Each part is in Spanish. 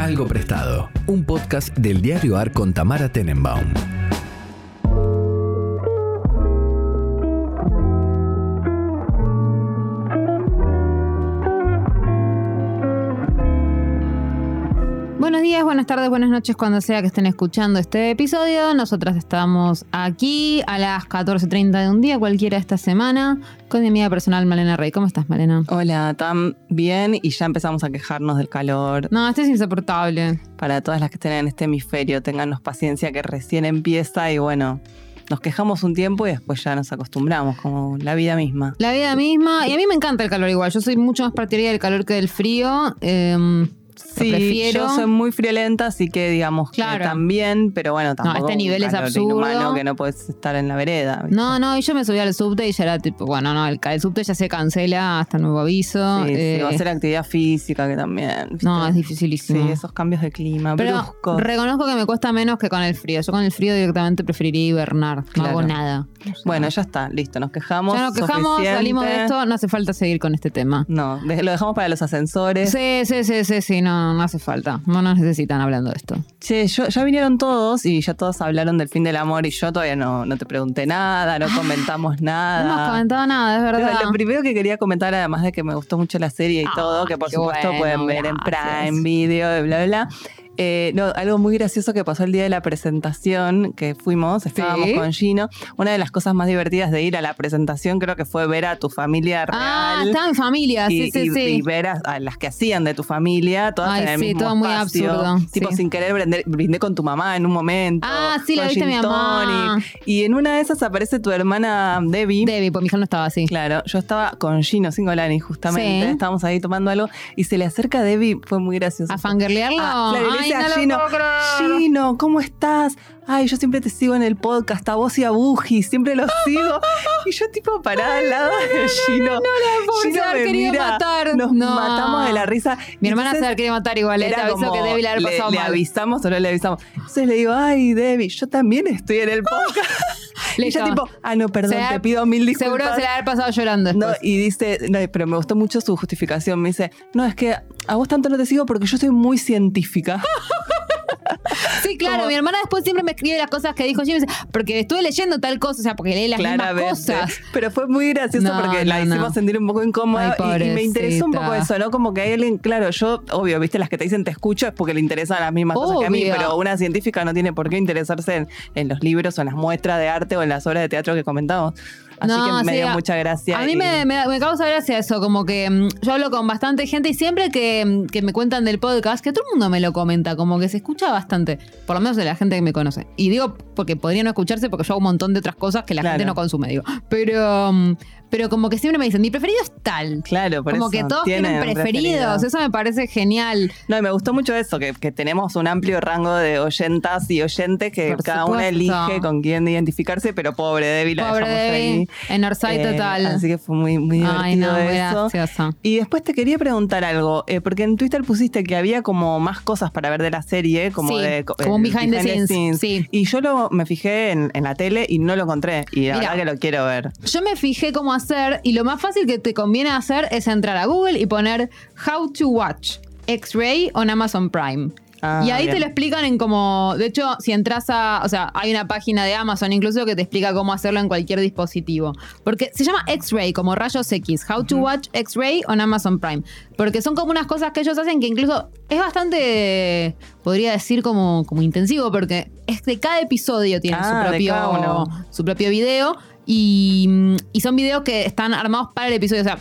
Algo Prestado, un podcast del diario AR con Tamara Tenenbaum. Días, buenas tardes, buenas noches, cuando sea que estén escuchando este episodio. Nosotras estamos aquí a las 14.30 de un día, cualquiera esta semana, con mi amiga personal Malena Rey. ¿Cómo estás, Malena? Hola, Tam, bien y ya empezamos a quejarnos del calor. No, este es insoportable. Para todas las que estén en este hemisferio, téngannos paciencia que recién empieza y bueno, nos quejamos un tiempo y después ya nos acostumbramos, como la vida misma. La vida misma, y a mí me encanta el calor igual. Yo soy mucho más partidaria del calor que del frío. Eh, Sí, prefiero. yo soy muy friolenta, así que digamos Claro. que también, pero bueno, tampoco este un nivel es absurdo. inhumano que no puedes estar en la vereda. ¿viste? No, no, y yo me subí al subte y ya era tipo, bueno, no, el, el subte ya se cancela hasta nuevo aviso. Sí, sí, eh, o hacer actividad física que también. ¿viste? no, es Sí, dificilísimo. esos cambios de clima, Pero bruscos. reconozco que me cuesta menos que con el frío. Yo con el frío directamente preferiría hibernar. No hago nada. Bueno, ya está, listo, nos quejamos. Ya nos quejamos, suficiente. salimos de esto, no hace falta seguir con este tema. No, lo dejamos para los ascensores. Sí, sí, sí, sí, sí, no, no hace falta. No nos necesitan hablando de esto. Che, yo- ya vinieron todos y ya todos hablaron del fin del amor y yo todavía no, no te pregunté nada, no comentamos nada. No hemos comentado nada, es verdad. Pero Lo primero que quería comentar, además de que me gustó mucho la serie y Ah, todo, que por supuesto bueno, pueden ver en gracias. Prime Video y bla, bla, bla. Eh, no, algo muy gracioso que pasó el día de la presentación que fuimos, estábamos Sí. con Gino. Una de las cosas más divertidas de ir a la presentación creo que fue ver a tu familia real. ah, está en familia, y, sí, sí, y- sí. y ver a, a las que hacían de tu familia, todas Ay, en el sí, mismo todo muy espacio. absurdo, Tipo, sí. sin querer brindé, brindé con tu mamá en un momento. Ah, sí, la viste gin mi mamá. Y en una de esas aparece tu hermana Debbie. Debbie, pues mi hija no estaba así. Claro, yo estaba con Gino Singolani justamente, estábamos ahí tomando algo y se le acerca a Debbie, fue muy gracioso. ¿A fangirlearlo? Ah, claro, Ay, dice no Gino. Gino, ¿cómo estás? Ay, yo siempre te sigo en el podcast, a vos y a Buji, siempre los sigo. y yo tipo parada al lado de Gino. no, la pobre Gino me querer mira, matar. Nos No. matamos de la risa. Mi hermana Entonces, se la quería matar igual, eh, te era aviso que Debbie la había pasado le mal. avisamos o no le avisamos. Entonces le digo, ay, Debbie, yo también estoy en el podcast. y ella tipo, ah, no, perdón, Se te pido mil disculpas. Seguro se la había pasado llorando No, después. y dice, no, pero me gustó mucho su justificación. Me dice, no, es que a vos tanto no te sigo porque yo soy muy científica. Sí, claro, mi hermana después siempre me escribe las cosas que dijo Jimmy, porque estuve leyendo tal cosa, o sea, porque lee las mismas cosas. Pero fue muy gracioso No, porque la hicimos no. sentir un poco incómoda. Ay, y- y, me interesó un poco eso, ¿no? Como que hay alguien, claro, yo, obvio, viste, las que te dicen te escucho es porque le interesan las mismas cosas que a mí, pero una científica no tiene por qué interesarse en, en los libros o en las muestras de arte o en las obras de teatro que comentamos. Así No, que me sí, dio a- mucha gracia. A mí y- me, me, me causa gracia eso, como que mm, yo hablo con bastante gente y siempre que, mm, que me cuentan del podcast, que todo el mundo me lo comenta, como que se escucha bastante, por lo menos de la gente que me conoce. Y digo porque podría no escucharse porque yo hago un montón de otras cosas que la Claro. gente no consume, digo. Pero, mm, pero como que siempre me dicen, mi preferido es tal. Claro, por como eso. que todos tienen preferidos, preferido. eso me parece genial. No, y me gustó mucho eso, que, que tenemos un amplio rango de oyentas y oyentes que Por cada una supuesto. elige con quién identificarse, pero pobre Debbie la Pobre dejamos Debbie, ahí. En Orsay Eh, total. Así que fue muy, muy divertido Ay, no, eso. gracioso. Y después te quería preguntar algo, eh, porque en Twitter pusiste que había como más cosas para ver de la serie, como Sí, de como un el behind the scenes, sí. Y yo lo, me fijé en, en la tele y no lo encontré. Y la Mira. verdad que lo quiero ver. Yo me fijé cómo hacer y lo más fácil que te conviene hacer es entrar a Google y poner How to Watch X-Ray on Amazon Prime. Ah, y ahí bien. te lo explican en como, de hecho, si entras a, o sea, hay una página de Amazon incluso que te explica cómo hacerlo en cualquier dispositivo. Porque se llama X-Ray, como rayos X, How to Watch X-Ray on Amazon Prime. Porque son como unas cosas que ellos hacen que incluso es bastante, podría decir como, como intensivo, porque es de cada episodio tiene Ah, su cada propio, su propio video y, y son videos que están armados para el episodio. O sea,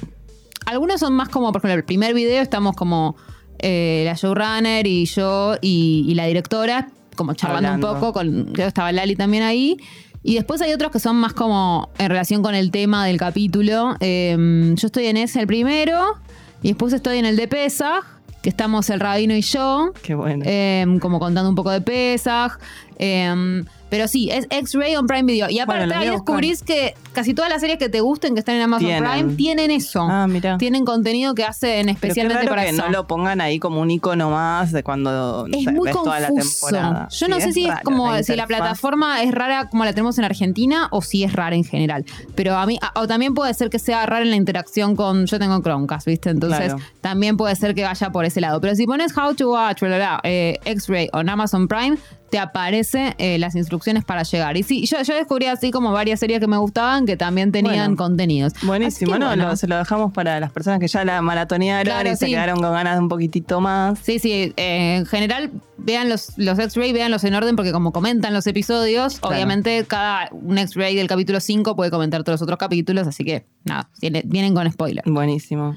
algunos son más como, por ejemplo, el primer video estamos como eh, la showrunner y yo y, y la directora, como charlando Hablando. un poco, con, creo que estaba Lali también ahí. Y después hay otros que son más como en relación con el tema del capítulo. Eh, yo estoy en ese, el primero, y después estoy en el de Pesaj, que estamos el rabino y yo. Qué bueno. Eh, como contando un poco de Pesaj. Eh, Pero sí, es X-Ray on Prime Video. Y aparte Bueno, ahí descubrís que casi todas las series que te gusten que están en Amazon Tienen. Prime tienen eso. Ah, mira. Tienen contenido que hacen especialmente para que eso. no lo pongan ahí como un icono más de cuando es muy ves toda la confuso. temporada. Yo Sí, no sé si es como si la plataforma es rara como la tenemos en Argentina o si es rara en general. Pero a mí, a- o también puede ser que sea rara en la interacción con. Yo tengo Chromecast, ¿viste? Entonces Claro. también puede ser que vaya por ese lado. Pero si pones How to Watch, bla, bla, bla, eh, X-Ray o en Amazon Prime, te aparece eh, las instrucciones para llegar. Y sí, yo, yo descubrí así como varias series que me gustaban que también tenían Bueno. contenidos. Buenísimo, que, ¿no? bueno. Lo- se lo dejamos para las personas que ya la maratonearon Claro, y se quedaron con ganas de un poquitito más. Sí, sí, eh, en general vean los, los X-Ray, véanlos en orden porque como comentan los episodios, Claro. obviamente cada un X-Ray del capítulo 5 puede comentar todos los otros capítulos, así que nada, vienen con spoiler. Buenísimo.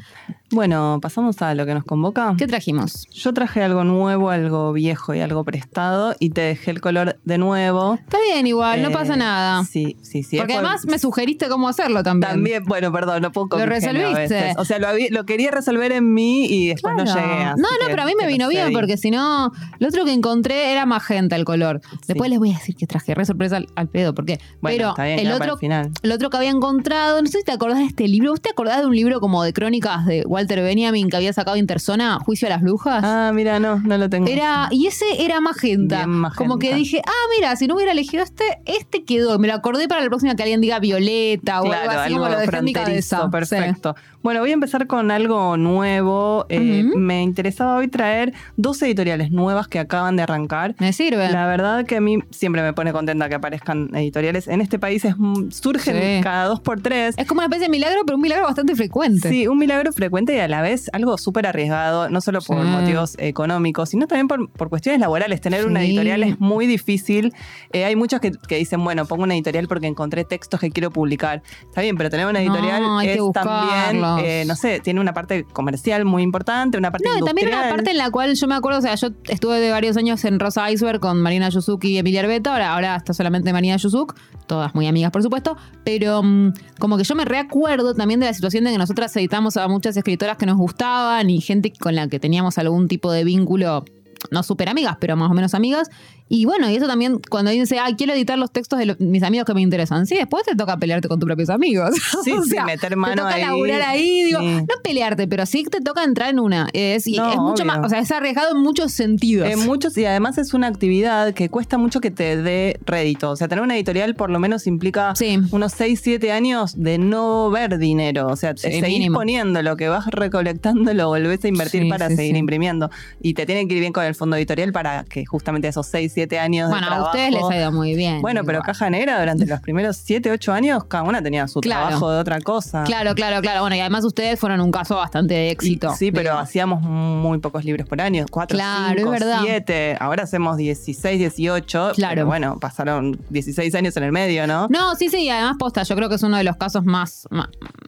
Bueno, pasamos a lo que nos convoca. ¿Qué trajimos? Yo traje algo nuevo, algo viejo y algo prestado y te dejé el color de nuevo. Está bien igual, no Eh, pasa nada. Sí, sí, sí. porque además me sugeriste cómo hacerlo también. También, bueno, perdón, no puedo Lo resolviste. O sea, lo, lo quería resolver en mí y después no llegué. No, no, pero a mí me vino bien porque si no, otro que encontré era magenta el color. Después les voy a decir que traje re sorpresa al, al pedo, porque Bueno, pero está bien, el otro el final. el otro que había encontrado, no sé si te acordás de este libro, ¿vos te acordás de un libro como de crónicas de Walter Benjamin que había sacado Intersona, Juicio a las Brujas? Ah, mira, no, no lo tengo. Era, y ese era magenta. Como que dije, ah, mira, si no hubiera elegido este, este quedó. Me lo acordé para la próxima que alguien diga Violeta o Claro, algo así como lo dejé en mi fronterizo, cabeza. perfecto. Bueno, voy a empezar con algo nuevo. Eh. Me interesaba hoy traer dos editoriales nuevas que acaban de arrancar. Me sirve. La verdad que a mí siempre me pone contenta que aparezcan editoriales. En este país es, mm, surgen Sí. cada dos por tres. Es como una especie de milagro, pero un milagro bastante frecuente. Sí, un milagro frecuente y a la vez algo súper arriesgado, no solo por Sí. motivos económicos, sino también por, por cuestiones laborales. Tener una Sí. editorial es muy difícil. Eh, hay muchos que, que dicen, bueno, pongo una editorial porque encontré textos que quiero publicar. Está bien, pero tener una No, editorial es también, eh, no sé, tiene una parte comercial muy importante, una parte No, y también industrial. una parte en la cual yo me acuerdo, o sea, yo estuve de varios años en Rosa Iceberg con Marina Yuzuki y Emilia Arbeta, ahora, ahora está solamente Marina Yuzuk, todas muy amigas por supuesto, pero mm, como que yo me reacuerdo también de la situación de que nosotras editamos a muchas escritoras que nos gustaban y gente con la que teníamos algún tipo de vínculo, no súper amigas, pero más o menos amigas. Y bueno, y eso también cuando dice, ah, quiero editar los textos de lo- mis amigos que me interesan. Sí, después te toca pelearte con tus propios amigos. Sí, O sí, meter mano Te toca ahí. laburar ahí, digo, Sí. no pelearte, pero sí te toca entrar en una. Es, y No, es mucho obvio. más, o sea, es arriesgado en muchos sentidos. En muchos, y además es una actividad que cuesta mucho que te dé rédito. O sea, tener una editorial por lo menos implica Sí. unos 6, 7 años de no ver dinero. O sea, seguir mínimo. poniendo lo que vas recolectando, lo volvés a invertir para seguir imprimiendo. Y te tiene que ir bien con el fondo editorial para que justamente esos 6, 7 años bueno, de a trabajo... ustedes les ha ido muy bien. Bueno, pero igual. Caja Negra durante los primeros 7, 8 años, cada una tenía su Claro. trabajo de otra cosa. Claro, claro, claro. Bueno, y además ustedes fueron un caso bastante de Y- éxito. sí, pero hacíamos muy pocos libros por año, 4, Claro, 5, es verdad. 7. Ahora hacemos 16, 18. Claro. Pero bueno, pasaron 16 años en el medio, ¿no? No, sí, sí, y además posta, yo creo que es uno de los casos más,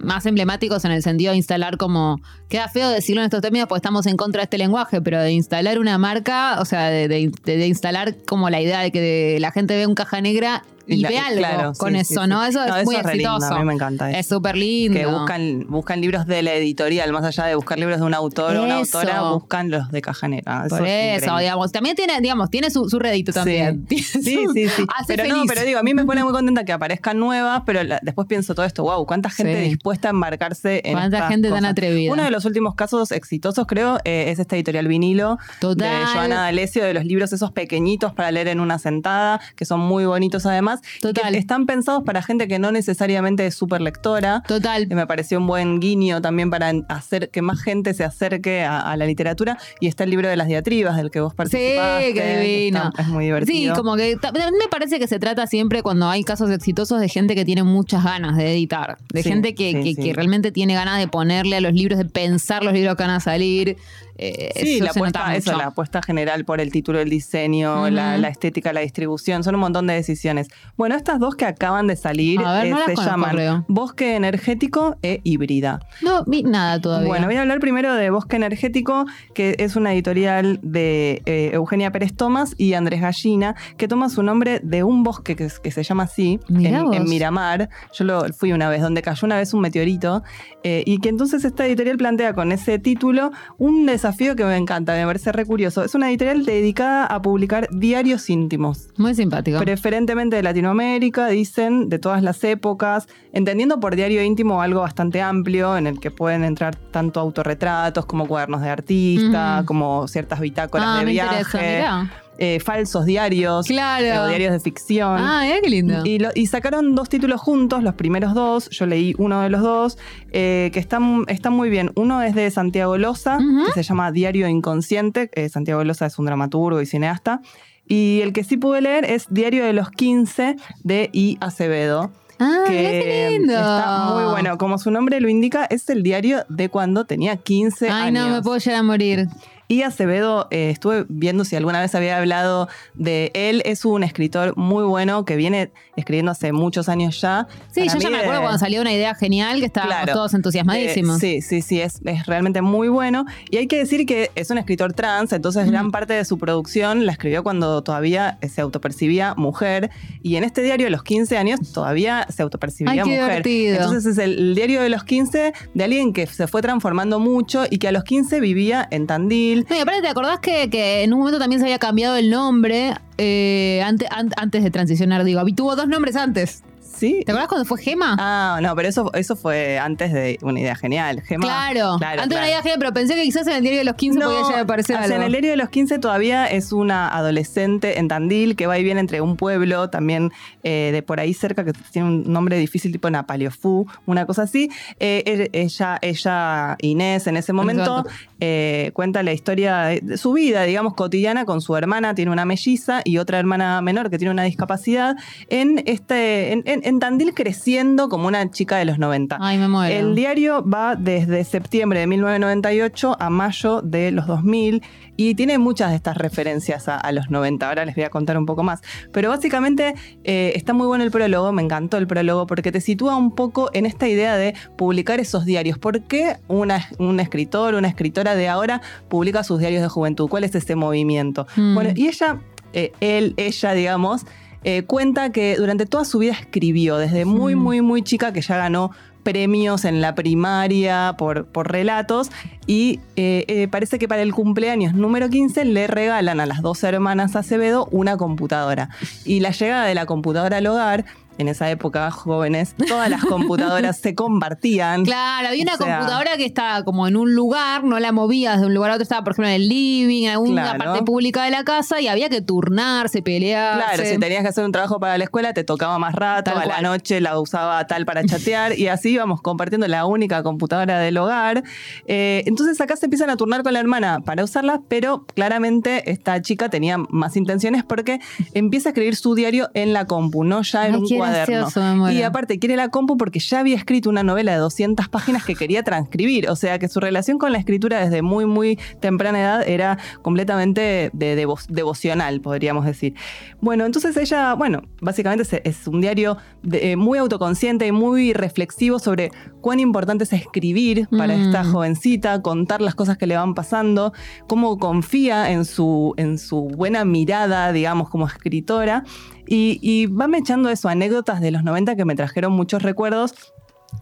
más, emblemáticos en el sentido de instalar como, queda feo decirlo en estos términos porque estamos en contra de este lenguaje, pero de instalar una marca, o sea, de, de- de- instalar como la idea de que la gente ve un caja negra y, la- ve algo claro, con sí, eso, sí, ¿no? Eso No, es muy es re lindo, exitoso. a mí me encanta eso. Es súper lindo. Que buscan, buscan libros de la editorial, más allá de buscar libros de un autor o una autora, buscan los de Caja Negra. Por es eso, digamos, también tiene, digamos, tiene su, su rédito también. Sí, su- sí, sí. hace Pero no, pero digo, a mí me pone muy contenta que aparezcan nuevas, pero la- después pienso todo esto, wow, cuánta gente dispuesta a embarcarse en Cuánta estas gente tan atrevida. Uno de los últimos casos exitosos, creo, eh, es esta editorial vinilo Total. de Joana D'Alessio, de los libros esos pequeñitos para leer en una sentada, que son muy bonitos además, Total. que están pensados para gente que no necesariamente es súper lectora. Total. Y me pareció un buen guiño también para hacer que más gente se acerque a, a la literatura. Y está el libro de las diatribas del que vos participaste. Sí, qué divino. Está- es muy divertido. Sí, como que también me parece que se trata siempre cuando hay casos exitosos de gente que tiene muchas ganas de editar, de Sí, gente que, sí, que- sí. que realmente tiene ganas de ponerle a los libros, de pensar los libros que van a salir. Eh, Sí, la apuesta, eso, mucho. la apuesta general por el título, el diseño, la, la estética, la distribución, son un montón de decisiones. Bueno, estas dos que acaban de salir ver, eh, no se llaman. Bosque Energético e Híbrida. No vi nada todavía. Bueno, voy a hablar primero de Bosque Energético, que es una editorial de eh, Eugenia Pérez Tomás y Andrés Gallina, que toma su nombre de un bosque que, que se llama así, en, Miramar. Yo lo fui una vez, donde cayó una vez un meteorito, y que entonces esta editorial plantea con ese título un desafío que me encanta, me parece re curioso. Es una editorial dedicada a publicar diarios íntimos. Muy simpático. Preferentemente de Latinoamérica, dicen, de todas las épocas, entendiendo por diario íntimo algo bastante amplio en el que pueden entrar tanto autorretratos como cuadernos de artista, Ujú. como ciertas bitácoras ah, de me viaje, interesa, mirá. Eh, falsos diarios, Claro. eh, diarios de ficción. Ah, qué lindo. Y, lo- y sacaron dos títulos juntos, los primeros dos, yo leí uno de los dos, eh, que están, están muy bien. Uno es de Santiago Loza, que se llama Diario Inconsciente. Eh, Santiago Loza es un dramaturgo y cineasta. Y el que sí pude leer es Diario de los 15 de I. Acevedo. ah, que qué lindo. está muy bueno. Como su nombre lo indica, es el diario de cuando tenía 15 Ay, años. no, me puedo llegar a morir. Y Acevedo, eh, estuve viendo si alguna vez había hablado de él. Es un escritor muy bueno que viene escribiendo hace muchos años ya. Sí, Para yo ya me de- acuerdo cuando salió una idea genial que estábamos Claro. todos entusiasmadísimos. Eh, sí, sí, sí, es, es realmente muy bueno. Y hay que decir que es un escritor trans, entonces gran parte de su producción la escribió cuando todavía se autopercibía mujer. Y en este diario, a los 15 años, todavía se autopercibía Ay, mujer. divertido. Entonces es el, el diario de los 15 de alguien que se fue transformando mucho y que a los 15 vivía en Tandil. No, y aparte, ¿te acordás que, que en un momento también se había cambiado el nombre eh, ante- an- antes de transicionar? Digo, tuvo dos nombres antes. ¿Sí? ¿Te acordás cuando fue Gema? Ah, no, pero eso, eso fue antes de una idea genial. Gema- claro. claro, Antes de una idea genial, pero pensé que quizás en el diario de los 15 podía llegar a aparecer o sea, algo. en el diario de los 15 todavía es una adolescente en Tandil que va y viene entre un pueblo también eh, de por ahí cerca que tiene un nombre difícil tipo Napaliofú, una cosa así. Eh, e- ella, ella, Inés, en ese momento eh, cuenta la historia de, de su vida, digamos, cotidiana con su hermana, tiene una melliza y otra hermana menor que tiene una discapacidad en, este, en, en- en Tandil creciendo como una chica de los 90. Ay, me muero. El diario va desde septiembre de 1998 a mayo de los 2000 y tiene muchas de estas referencias a, a los 90. Ahora les voy a contar un poco más. Pero básicamente eh, está muy bueno el prólogo, me encantó el prólogo porque te sitúa un poco en esta idea de publicar esos diarios. ¿Por qué una- un escritor, una escritora de ahora publica sus diarios de juventud? ¿Cuál es ese movimiento? Mm. Bueno, y ella, eh, él, ella, digamos, eh, cuenta que durante toda su vida escribió, desde muy, Mm. muy, muy chica, que ya ganó premios en la primaria por, por relatos y eh, eh, parece que para el cumpleaños número 15 le regalan a las dos hermanas Acevedo una computadora y la llegada de la computadora al hogar en esa época jóvenes todas las computadoras se compartían Claro, había una O sea- computadora que estaba como en un lugar, no la movías de un lugar a otro, estaba por ejemplo en el living, en alguna Claro. parte pública de la casa y había que turnarse, pelearse. Claro, si tenías que hacer un trabajo para la escuela, te tocaba más rato, Tal a la noche la usaba tal para chatear y así íbamos compartiendo la única computadora del hogar. Eh, entonces acá se empiezan a turnar con la hermana para usarla, pero claramente esta chica tenía más intenciones porque empieza a escribir su diario en la compu, no ya en un cuaderno. gracioso. Y aparte quiere la compu porque ya había escrito una novela de 200 páginas que quería transcribir, o sea que su relación con la escritura desde muy, muy temprana edad era completamente de devo- devocional, podríamos decir. Bueno, entonces ella, bueno, básicamente es, es un diario de- eh, muy autoconsciente y muy reflexivo sobre cuán importante es escribir para Mm. esta jovencita, contar las cosas que le van pasando, cómo confía en su, en su buena mirada, digamos, como escritora. Y, y va me echando eso, anécdotas de los 90 que me trajeron muchos recuerdos.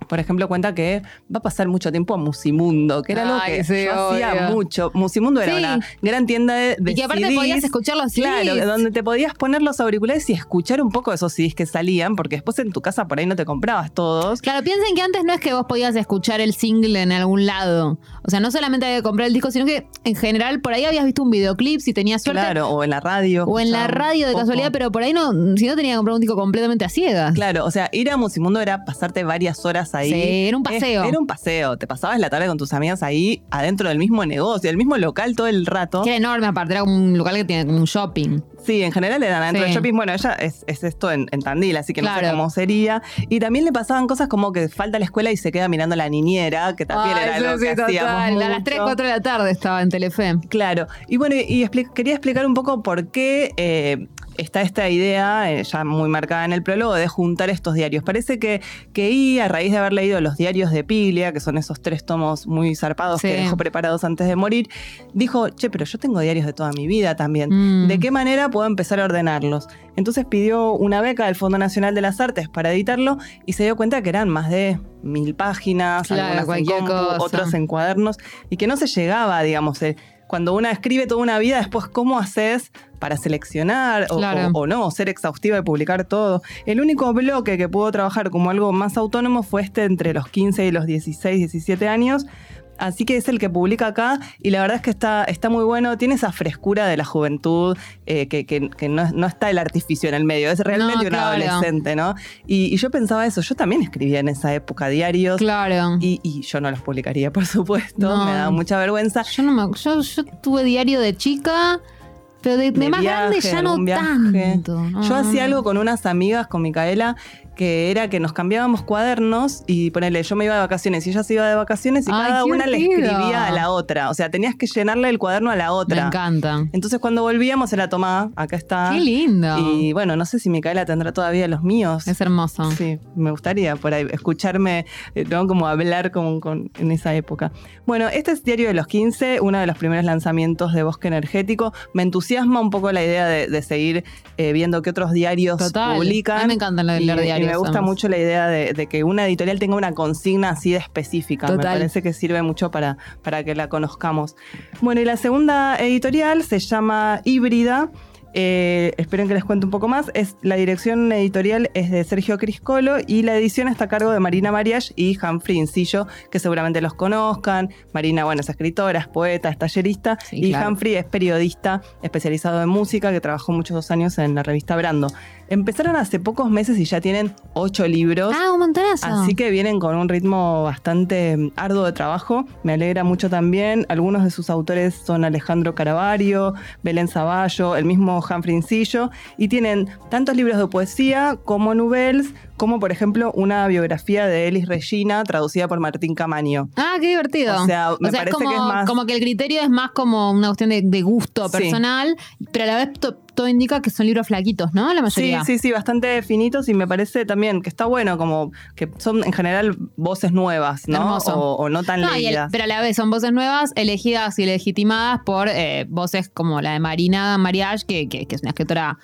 Por ejemplo, cuenta que va a pasar mucho tiempo a Musimundo, que era algo que sí, yo hacía mucho. Musimundo era una gran tienda de, de y que aparte CDs. podías escucharlo así. Claro, donde te podías poner los auriculares y escuchar un poco de esos CDs que salían, porque después en tu casa por ahí no te comprabas todos. Claro, piensen que antes no es que vos podías escuchar el single en algún lado. O sea, no solamente había que comprar el disco, sino que en general por ahí habías visto un videoclip si tenías suerte. Claro, o en la radio. O en la radio de poco. casualidad, pero por ahí no, si no tenía que comprar un disco completamente a ciegas. Claro, o sea, ir a Musimundo era pasarte varias horas ahí. Sí, era un paseo. Es- Era un paseo. Te pasabas la tarde con tus amigas ahí adentro del mismo negocio, del mismo local todo el rato. Que era enorme aparte, era un local que tiene como un shopping. Sí, en general eran adentro Sí. del shopping. Bueno, ella es, es esto en, en Tandil, así que no sé cómo sería. Y también le pasaban cosas como que falta la escuela y se queda mirando a la niñera, que también Ay, era algo sí, que total. hacíamos A las mucho. 3, 4 de la tarde estaba en Telefe. Claro. Y bueno, y expli- quería explicar un poco por qué, eh, está esta idea, eh, ya muy marcada en el prólogo, de juntar estos diarios. Parece que, que I, a raíz de haber leído los diarios de Pilia, que son esos tres tomos muy zarpados Sí. que dejó preparados antes de morir, dijo, che, pero yo tengo diarios de toda mi vida también. Mm. ¿De qué manera puedo empezar a ordenarlos? Entonces pidió una beca del Fondo Nacional de las Artes para editarlo y se dio cuenta que eran más de mil páginas, Claro, algunas en compu, otras en cuadernos, y que no se llegaba, digamos, eh, cuando una escribe toda una vida, después cómo haces para seleccionar o, Claro. o- o no, ser exhaustiva y publicar todo. El único bloque que pudo trabajar como algo más autónomo fue este entre los 15 y los 16, 17 años. Así que es el que publica acá y la verdad es que está, está muy bueno, tiene esa frescura de la juventud, eh, que, que- que no, no está el artificio en el medio, es realmente No, un adolescente, ¿no? Y, y yo pensaba eso, yo también escribía en esa época diarios Claro. y, y yo no los publicaría, por supuesto, No. me da mucha vergüenza. Yo no me yo, yo tuve diario de chica, pero de, de de más grande ya no tanto. No, Yo hacía algo con unas amigas, con Micaela, que era que nos cambiábamos cuadernos y ponele, yo me iba de vacaciones y ella se iba de vacaciones y Ay, cada una le escribía a la otra. O sea, tenías que llenarle el cuaderno a la Me otra. encanta. Entonces cuando volvíamos era tomada, acá está. Qué lindo. Y bueno, no sé si Micaela tendrá todavía los míos. Es hermoso. Sí, me gustaría por ahí escucharme, eh, ¿no? Como hablar con, con- en esa época. Bueno, este es Diario de los 15, uno de los primeros lanzamientos de Bosque Energético. Me entusiasma un poco la idea de, de seguir eh, viendo qué otros diarios Total. publican. A mí me encantan leer y, diarios, Y me gusta mucho la idea de, de que una editorial tenga una consigna así de específica. Me Total. parece que sirve mucho para, para que la conozcamos. Bueno, y la segunda editorial se llama Híbrida. Eh, esperen que les cuente un poco más. Es, la dirección editorial es de Sergio Criscolo y la edición está a cargo de Marina Mariach y Humphrey Incillo, que seguramente los conozcan. Marina, bueno, es escritora, es poeta, es tallerista Sí, y claro. Humphrey es periodista especializado en música que trabajó muchos años en la revista Brando. Empezaron hace pocos meses y ya tienen ocho libros. Ah, un montonazo. Así que vienen con un ritmo bastante mm, arduo de trabajo. Me alegra mucho también. Algunos de sus autores son Alejandro Caravario, Belén Zavallo, el mismo Humphrey Incillo. Y tienen tantos libros de poesía como noveles, como por ejemplo una biografía de Elis Regina traducida por Martín Camaño. Ah, qué divertido. O sea, me parece como, que es más- como que el criterio es más como una cuestión de, de gusto Sí. personal, pero a la vez to- todo indica que son libros flaquitos, ¿no? La Sí, mayoría. sí, sí, bastante finitos y me parece también que está bueno, como que son en general voces nuevas, ¿no? O, o no tan No, y el- leídas. pero a la vez son voces nuevas, elegidas y legitimadas por eh, voces como la de Marina Mariage, que, que- que es una escritora.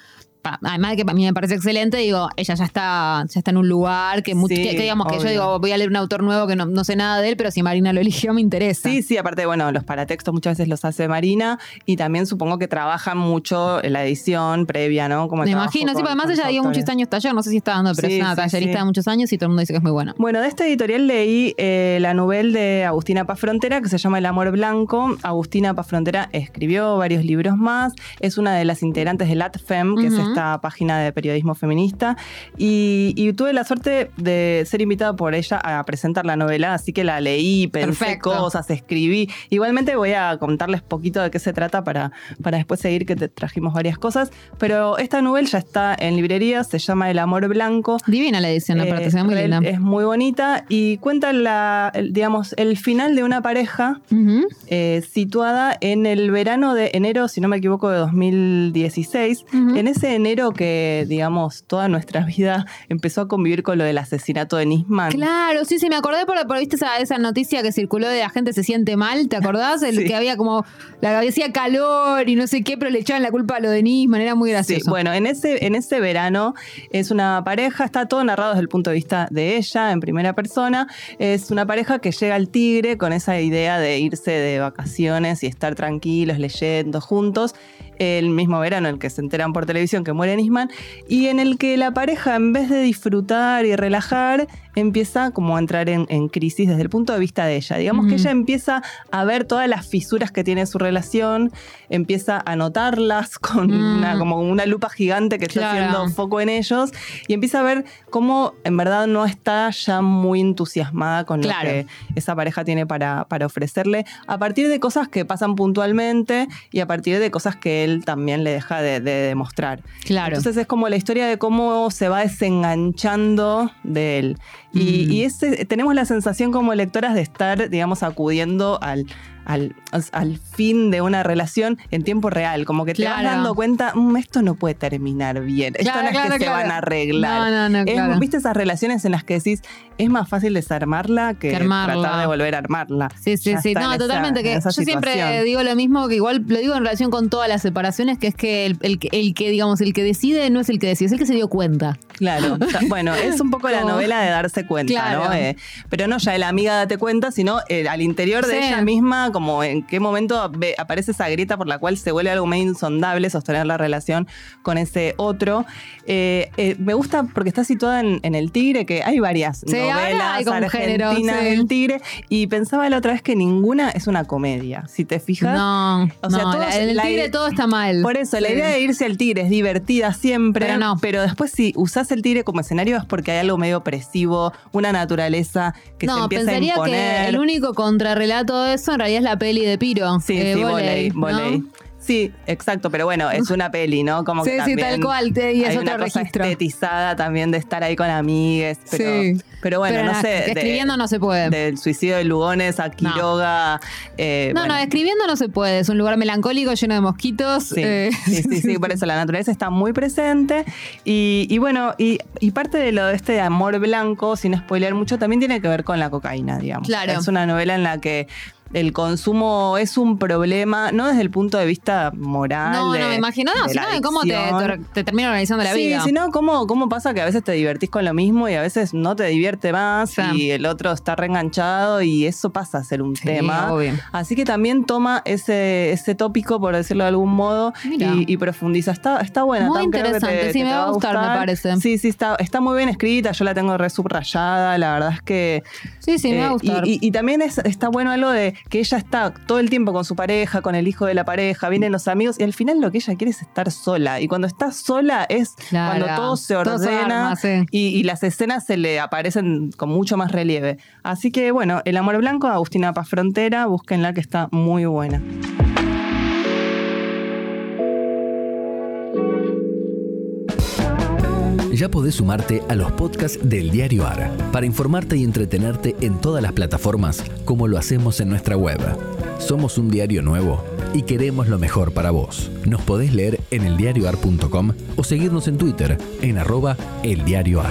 Además de que a mí me parece excelente, digo, ella ya está, ya está en un lugar que, mu- Sí, que- que digamos que yo digo, voy a leer un autor nuevo que no, no sé nada de él, pero si Marina lo eligió me interesa. Sí, sí, aparte, bueno, los paratextos muchas veces los hace Marina y también supongo que trabajan mucho en la edición previa, ¿no? Como me imagino, sí, con- porque además ella dio muchos años taller, no sé si está dando, pero Sí, es una sí, tallerista sí. de muchos años y todo el mundo dice que es muy buena. Bueno, de esta editorial leí eh, la novela de Agustina Paz Frontera que se llama El amor blanco. Agustina Paz Frontera escribió varios libros más. Es una de las integrantes del ATFEM, que es Ujú. Esta página de periodismo feminista. Y, y tuve la suerte de ser invitada por ella a presentar la novela, así que la leí, pensé Perfecto. cosas, escribí. Igualmente voy a contarles poquito de qué se trata para, para después seguir que te trajimos varias cosas. Pero esta novela ya está en librerías, se llama El amor blanco. Divina la edición, aparte, Eh, se ve muy real- linda. Es muy bonita y cuenta la, el- digamos, el final de una pareja eh, situada en el verano de enero, si no me equivoco, de 2016. Ujú. En ese enero que, digamos, toda nuestra vida empezó a convivir con lo del asesinato de Nisman. Claro, sí, sí, me acordé por, por viste esa, esa noticia que circuló de la gente se siente mal, ¿te acordás? El Sí. que había como, la hacía calor y no sé qué, pero le echaban la culpa a lo de Nisman, era muy Sí, gracioso. bueno, en ese, en ese verano es una pareja, está todo narrado desde el punto de vista de ella, en primera persona. Es una pareja que llega al Tigre con esa idea de irse de vacaciones y estar tranquilos, leyendo juntos. El mismo verano en el que se enteran por televisión que muere Nisman. Y en el que la pareja, en vez de disfrutar y relajar, empieza como a entrar en, en crisis desde el punto de vista de ella. Digamos que ella empieza a ver todas las fisuras que tiene su relación, empieza a notarlas con Mm. una, como una lupa gigante que está haciendo foco en ellos y empieza a ver cómo en verdad no está ya muy entusiasmada con Claro. lo que esa pareja tiene para, para ofrecerle a partir de cosas que pasan puntualmente y a partir de cosas que él también le deja de, de demostrar. claro. Entonces es como la historia de cómo se va desenganchando de él. Y, Mm. y ese- tenemos la sensación como lectoras de estar, digamos, acudiendo al, al, al fin de una relación en tiempo real. Como que te vas dando cuenta, "Mm, esto no puede terminar bien. Esto Claro, no es claro, que se van a arreglar. No, no, no, Es-. ¿Viste esas relaciones en las que decís, es más fácil desarmarla que, Que armarla. tratar de volver a armarla? Sí, sí, Ya sí. No, esa- totalmente. que yo siempre digo lo mismo, que igual lo digo en relación con todas las separaciones, que es que el, el que- el que, digamos, el que decide no es el que decide, es el que se dio cuenta. Claro, bueno, es un poco la novela de darse cuenta, Claro. ¿no? Eh, pero no ya la amiga date cuenta, sino eh, al interior de Sí. ella misma, como en qué momento ve- aparece esa grieta por la cual se vuelve algo medio insondable sostener la relación con ese otro. Eh, me gusta porque está situada en, en El Tigre, que hay varias Sí, novelas hay género, argentinas sí. del Tigre, y pensaba la otra vez que ninguna es una comedia. Si te fijas, No, O sea, no, la- en el tigre todo está mal. por eso, la idea de irse al tigre es divertida siempre, Pero no. pero después si usás el tigre como escenario es porque hay algo medio opresivo, una naturaleza que se empieza a imponer. que el único contrarrelato de eso en realidad es la peli de Piro. Sí, eh, sí, voley, ¿no? Sí, exacto, pero bueno, es una peli, ¿no? Como Sí, que sí, tal cual, te- y es hay otro una cosa registro. estetizada también de estar ahí con amigues, pero, Sí. pero bueno, Pero no sé. de- escribiendo no se puede. Del suicidio de Lugones a Quiroga. eh, no, bueno. no, escribiendo no se puede. Es un lugar melancólico lleno de mosquitos. Sí, eh, sí, sí, sí, por eso la naturaleza está muy presente. Y, y bueno, y, y parte de lo de este amor blanco, sin spoilear mucho, también tiene que ver con la cocaína, digamos. Claro. Es una novela en la que el consumo es un problema, no desde el punto de vista moral. no, de- no, me imagino, no, de sino de cómo te, te, te termina organizando la sí, vida. sino cómo, cómo pasa que a veces te divertís con lo mismo y a veces no te divierte más Sí. y el otro está reenganchado y eso pasa a ser un Sí, tema. obvio. Así que también toma ese, ese tópico, por decirlo de algún modo, y, y profundiza. Está, está buena. Muy Tam, creo que interesante. Sí, me va a gustar, me parece. Sí, sí, está, está muy bien escrita. Yo la tengo re subrayada. La verdad es que. Sí, sí, me va a eh, gustar. Y, y- y también es- está bueno algo de que ella está todo el tiempo con su pareja, con el hijo de la pareja, vienen los amigos, y al final lo que ella quiere es estar sola. Y cuando está sola es Claro. cuando todo se Todo se ordena arma, sí. y, y las escenas se le aparecen con mucho más relieve. Así que bueno, El Amor Blanco, Agustina Paz Frontera, búsquenla que está muy buena. Ya podés sumarte a los podcasts del Diario AR para informarte y entretenerte en todas las plataformas como lo hacemos en nuestra web. Somos un diario nuevo y queremos lo mejor para vos. Nos podés leer en eldiarioar.com o seguirnos en Twitter en arroba eldiarioar.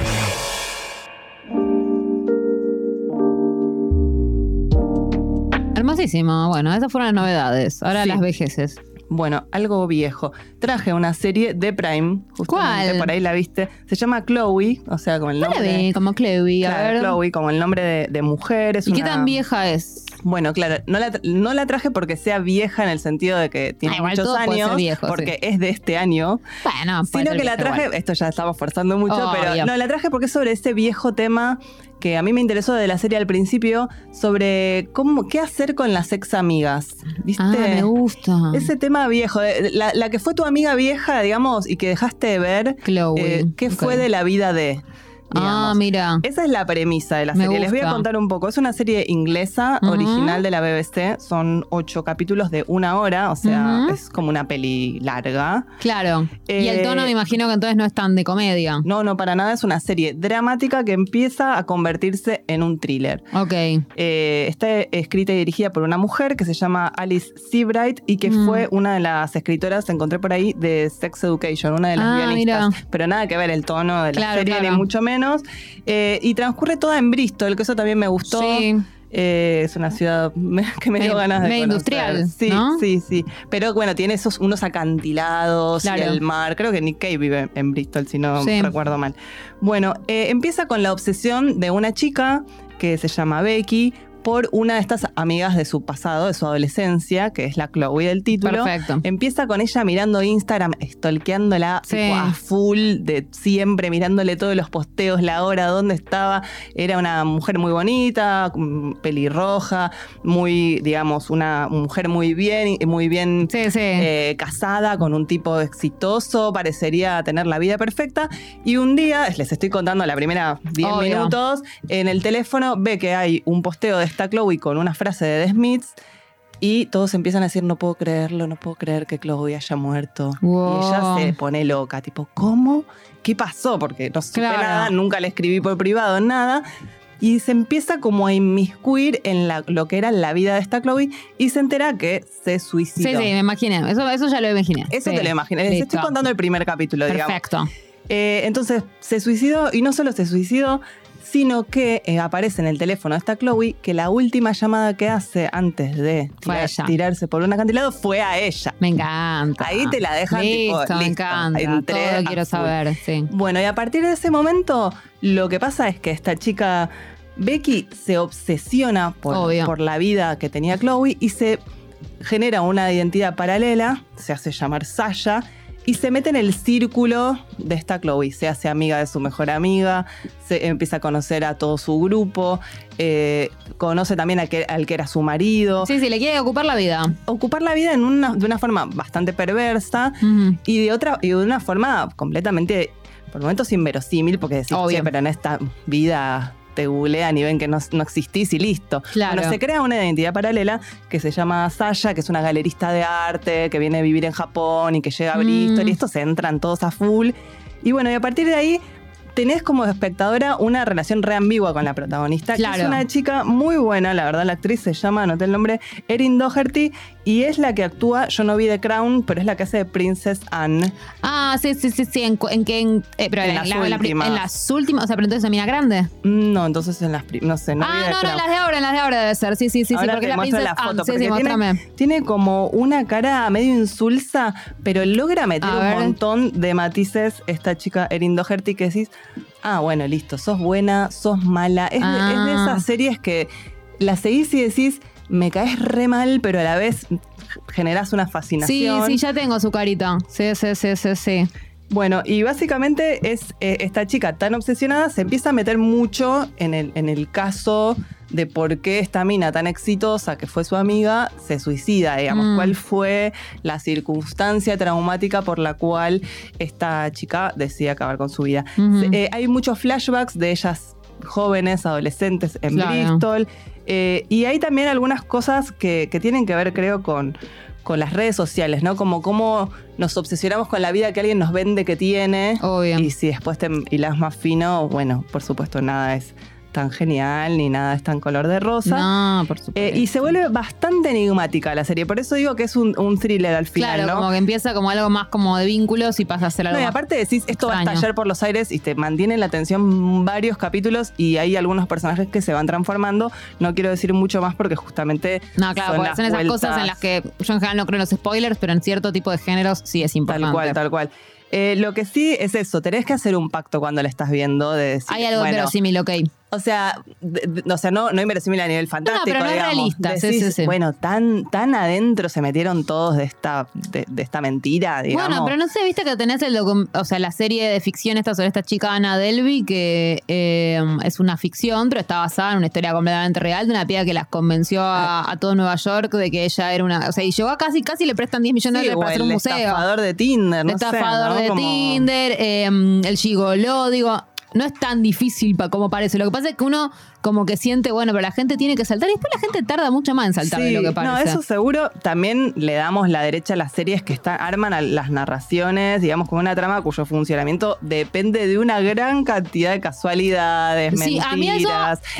Hermosísimo. Bueno, esas fueron las novedades. Ahora Sí. las vejeces. Bueno, algo viejo. Traje una serie de Prime, justamente ¿Cuál? por ahí la viste. Se llama Chloe, o sea, como el No la nombre. vi, como Chloe. A Claro, ver. Chloe, como el nombre de, de mujer. Es ¿Y qué tan vieja es? Bueno, claro, no la, no la traje porque sea vieja en el sentido de que tiene Ah, igual muchos todo puede ser años, viejo, porque es de este año, Bueno, puede sino ser que la traje, igual. esto ya estamos forzando mucho, pero no, la traje porque es sobre ese viejo tema que a mí me interesó de la serie al principio, sobre cómo, qué hacer con las ex amigas, ¿viste? Ah, me gusta. Ese tema viejo, de- la, la que fue tu amiga vieja, digamos, y que dejaste de ver, Chloe. eh, ¿qué fue de la vida de? Ah, mira. Esa es la premisa de la Me serie. Les voy a contar un poco. Es una serie inglesa, original de la BBC. Son ocho capítulos de una hora, o sea, es como una peli larga. Claro. y el Eh, tono me imagino que entonces no es tan de comedia. No, no, para nada. Es una serie dramática que empieza a convertirse en un thriller. Ok. Eh, está escrita y dirigida por una mujer que se llama Alice Seabright y que Mm. fue una de las escritoras, encontré por ahí, de Sex Education, una de las Ah, guionistas. mira. Pero nada que ver el tono de la Claro, serie, claro. ni mucho menos. Eh, y transcurre toda en Bristol, que eso también me gustó. Sí. Eh, es una ciudad que me dio ganas de medio industrial, Sí, ¿no? sí, sí. Pero bueno, tiene esos unos acantilados Claro. y el mar. Creo que Nick Cave vive en Bristol, si no Sí. recuerdo mal. Bueno, eh, empieza con la obsesión de una chica que se llama Becky por una de estas amigas de su pasado, de su adolescencia, que es la Chloe del título. Perfecto. Empieza con ella mirando Instagram, stalkeándola Sí. tipo, a full de siempre, mirándole todos los posteos, la hora, dónde estaba. Era una mujer muy bonita, pelirroja, muy, digamos, una mujer muy bien, muy bien Sí, sí. eh, casada con un tipo exitoso, parecería tener la vida perfecta. Y un día, les estoy contando la primera 10 Obvio. minutos, en el teléfono ve que hay un posteo de esta Chloe con una frase de The Smiths. Y todos empiezan a decir, no puedo creerlo, no puedo creer que Chloe haya muerto. Wow. Y ella se pone loca, tipo, ¿cómo? ¿Qué pasó? Porque no supe Claro. nada, nunca le escribí por privado, nada. y se empieza como a inmiscuir en la- lo que era la vida de esta Chloe y se entera que se Sí, suicidó. sí, me imaginé. Eso, eso ya lo imaginé. Eso Sí. te lo imaginé. Les estoy contando el primer capítulo, digamos. Perfecto. Eh, entonces se suicidó y no solo se suicidó, sino que eh, aparece en el teléfono de esta Chloe que la última llamada que hace antes de tirar- tirarse por un acantilado fue a ella. Me encanta. Ahí te la dejan, tipo, listo, me listo, encanta. entré Todo quiero full. saber, sí. Bueno, y a partir de ese momento, lo que pasa es que esta chica, Becky, se obsesiona por, por la vida que tenía Chloe y se genera una identidad paralela, se hace llamar Sasha, y se mete en el círculo de esta Chloe. Se hace amiga de su mejor amiga, se empieza a conocer a todo su grupo, eh, conoce también al que, al que era su marido. Sí, sí, le quiere ocupar la vida. Ocupar la vida en una, de una forma bastante perversa, y de otra y de una forma completamente por momentos inverosímil porque decís Obvio. "Che, pero en esta vida te googlean y ven que no, no existís y listo. Claro. Bueno, se crea una identidad paralela que se llama Sasha, que es una galerista de arte, que viene a vivir en Japón y que llega a Mm. Bristol y estos entran todos a full. Y bueno, y a partir de ahí tenés como espectadora una relación re ambigua con la protagonista, que Claro. es una chica muy buena, la verdad, la actriz se llama, anoté el nombre, Erin Doherty, y es la que actúa, yo no vi The Crown, pero es la que hace de Princess Anne. Ah, sí, sí, sí, sí. En, en que en, eh, pero En en, las la- últimas. en las últimas. O sea, pero entonces en Mina Grande. Mm, No, entonces en las no sé, no vi ah, The no, en las de ahora, en las de ahora debe ser. Sí, sí, sí, sí. Porque te la princesa. la foto, ah, sí, sí, tiene, tiene como una cara medio insulsa, pero logra meter A un ver. montón de matices esta chica Erin Doherty que decís, ah, bueno, listo, sos buena, sos mala. Es, de, Ah. es de esas series que la seguís y decís, me caes re mal, pero a la vez generás una Sí, fascinación. sí, ya tengo su carita. Sí, sí, sí, sí, sí. Bueno, y básicamente es eh, esta chica tan obsesionada se empieza a meter mucho en el, en el caso de por qué esta mina tan exitosa que fue su amiga se suicida, digamos, Mm. cuál fue la circunstancia traumática por la cual esta chica decide acabar con su vida. Eh, hay muchos flashbacks de ellas jóvenes, adolescentes en Claro. Bristol, eh, y hay también algunas cosas que, que tienen que ver, creo, con, con las redes sociales, ¿no? Como cómo nos obsesionamos con la vida que alguien nos vende que tiene. Obvio. Y si después te hilas más fino, bueno, por supuesto, nada es tan genial ni nada es tan color de rosa. No, por supuesto. Eh, y se vuelve bastante enigmática la serie. Por eso digo que es un, un thriller al final, Claro, ¿no? como que empieza como algo más como de vínculos y pasa a ser algo No, y aparte decís, esto va a estallar por los aires y te mantiene la atención varios capítulos y hay algunos personajes que se van transformando. No quiero decir mucho más porque justamente No, claro, son porque las son esas vueltas- cosas en las que yo en general no creo en los spoilers, pero en cierto tipo de géneros sí es importante. Tal cual, tal cual. Eh, lo que sí es eso, tenés que hacer un pacto cuando la estás viendo de decir, Hay algo bueno, verosímil, ok. O sea, de- de- o sea, no, no inverosímil a nivel fantástico. pero no digamos. realista, sí, Decís, sí, sí. Bueno, tan, tan adentro se metieron todos de esta, de, de esta mentira, digamos. Bueno, pero no sé, viste que tenés el o sea, la serie de ficción esta sobre esta chica Ana Delby, que eh, es una ficción, pero está basada en una historia completamente real de una piba que las convenció a, a todo Nueva York de que ella era una. O sea, y llegó a casi, casi le prestan 10 millones Sí, de dólares para hacer un el museo. estafador de Tinder, no el sé, estafador ¿no? de Como- Tinder, eh, el gigoló, digo. No es tan difícil pa- como parece. Lo que pasa es que uno como que siente, bueno, pero la gente tiene que saltar y después la gente tarda mucho más en saltar de Sí, lo que parece. No, eso seguro. También le damos la derecha a las series que están, arman a las narraciones, digamos, con una trama cuyo funcionamiento depende de una gran cantidad de casualidades, Sí, mentiras, a mí eso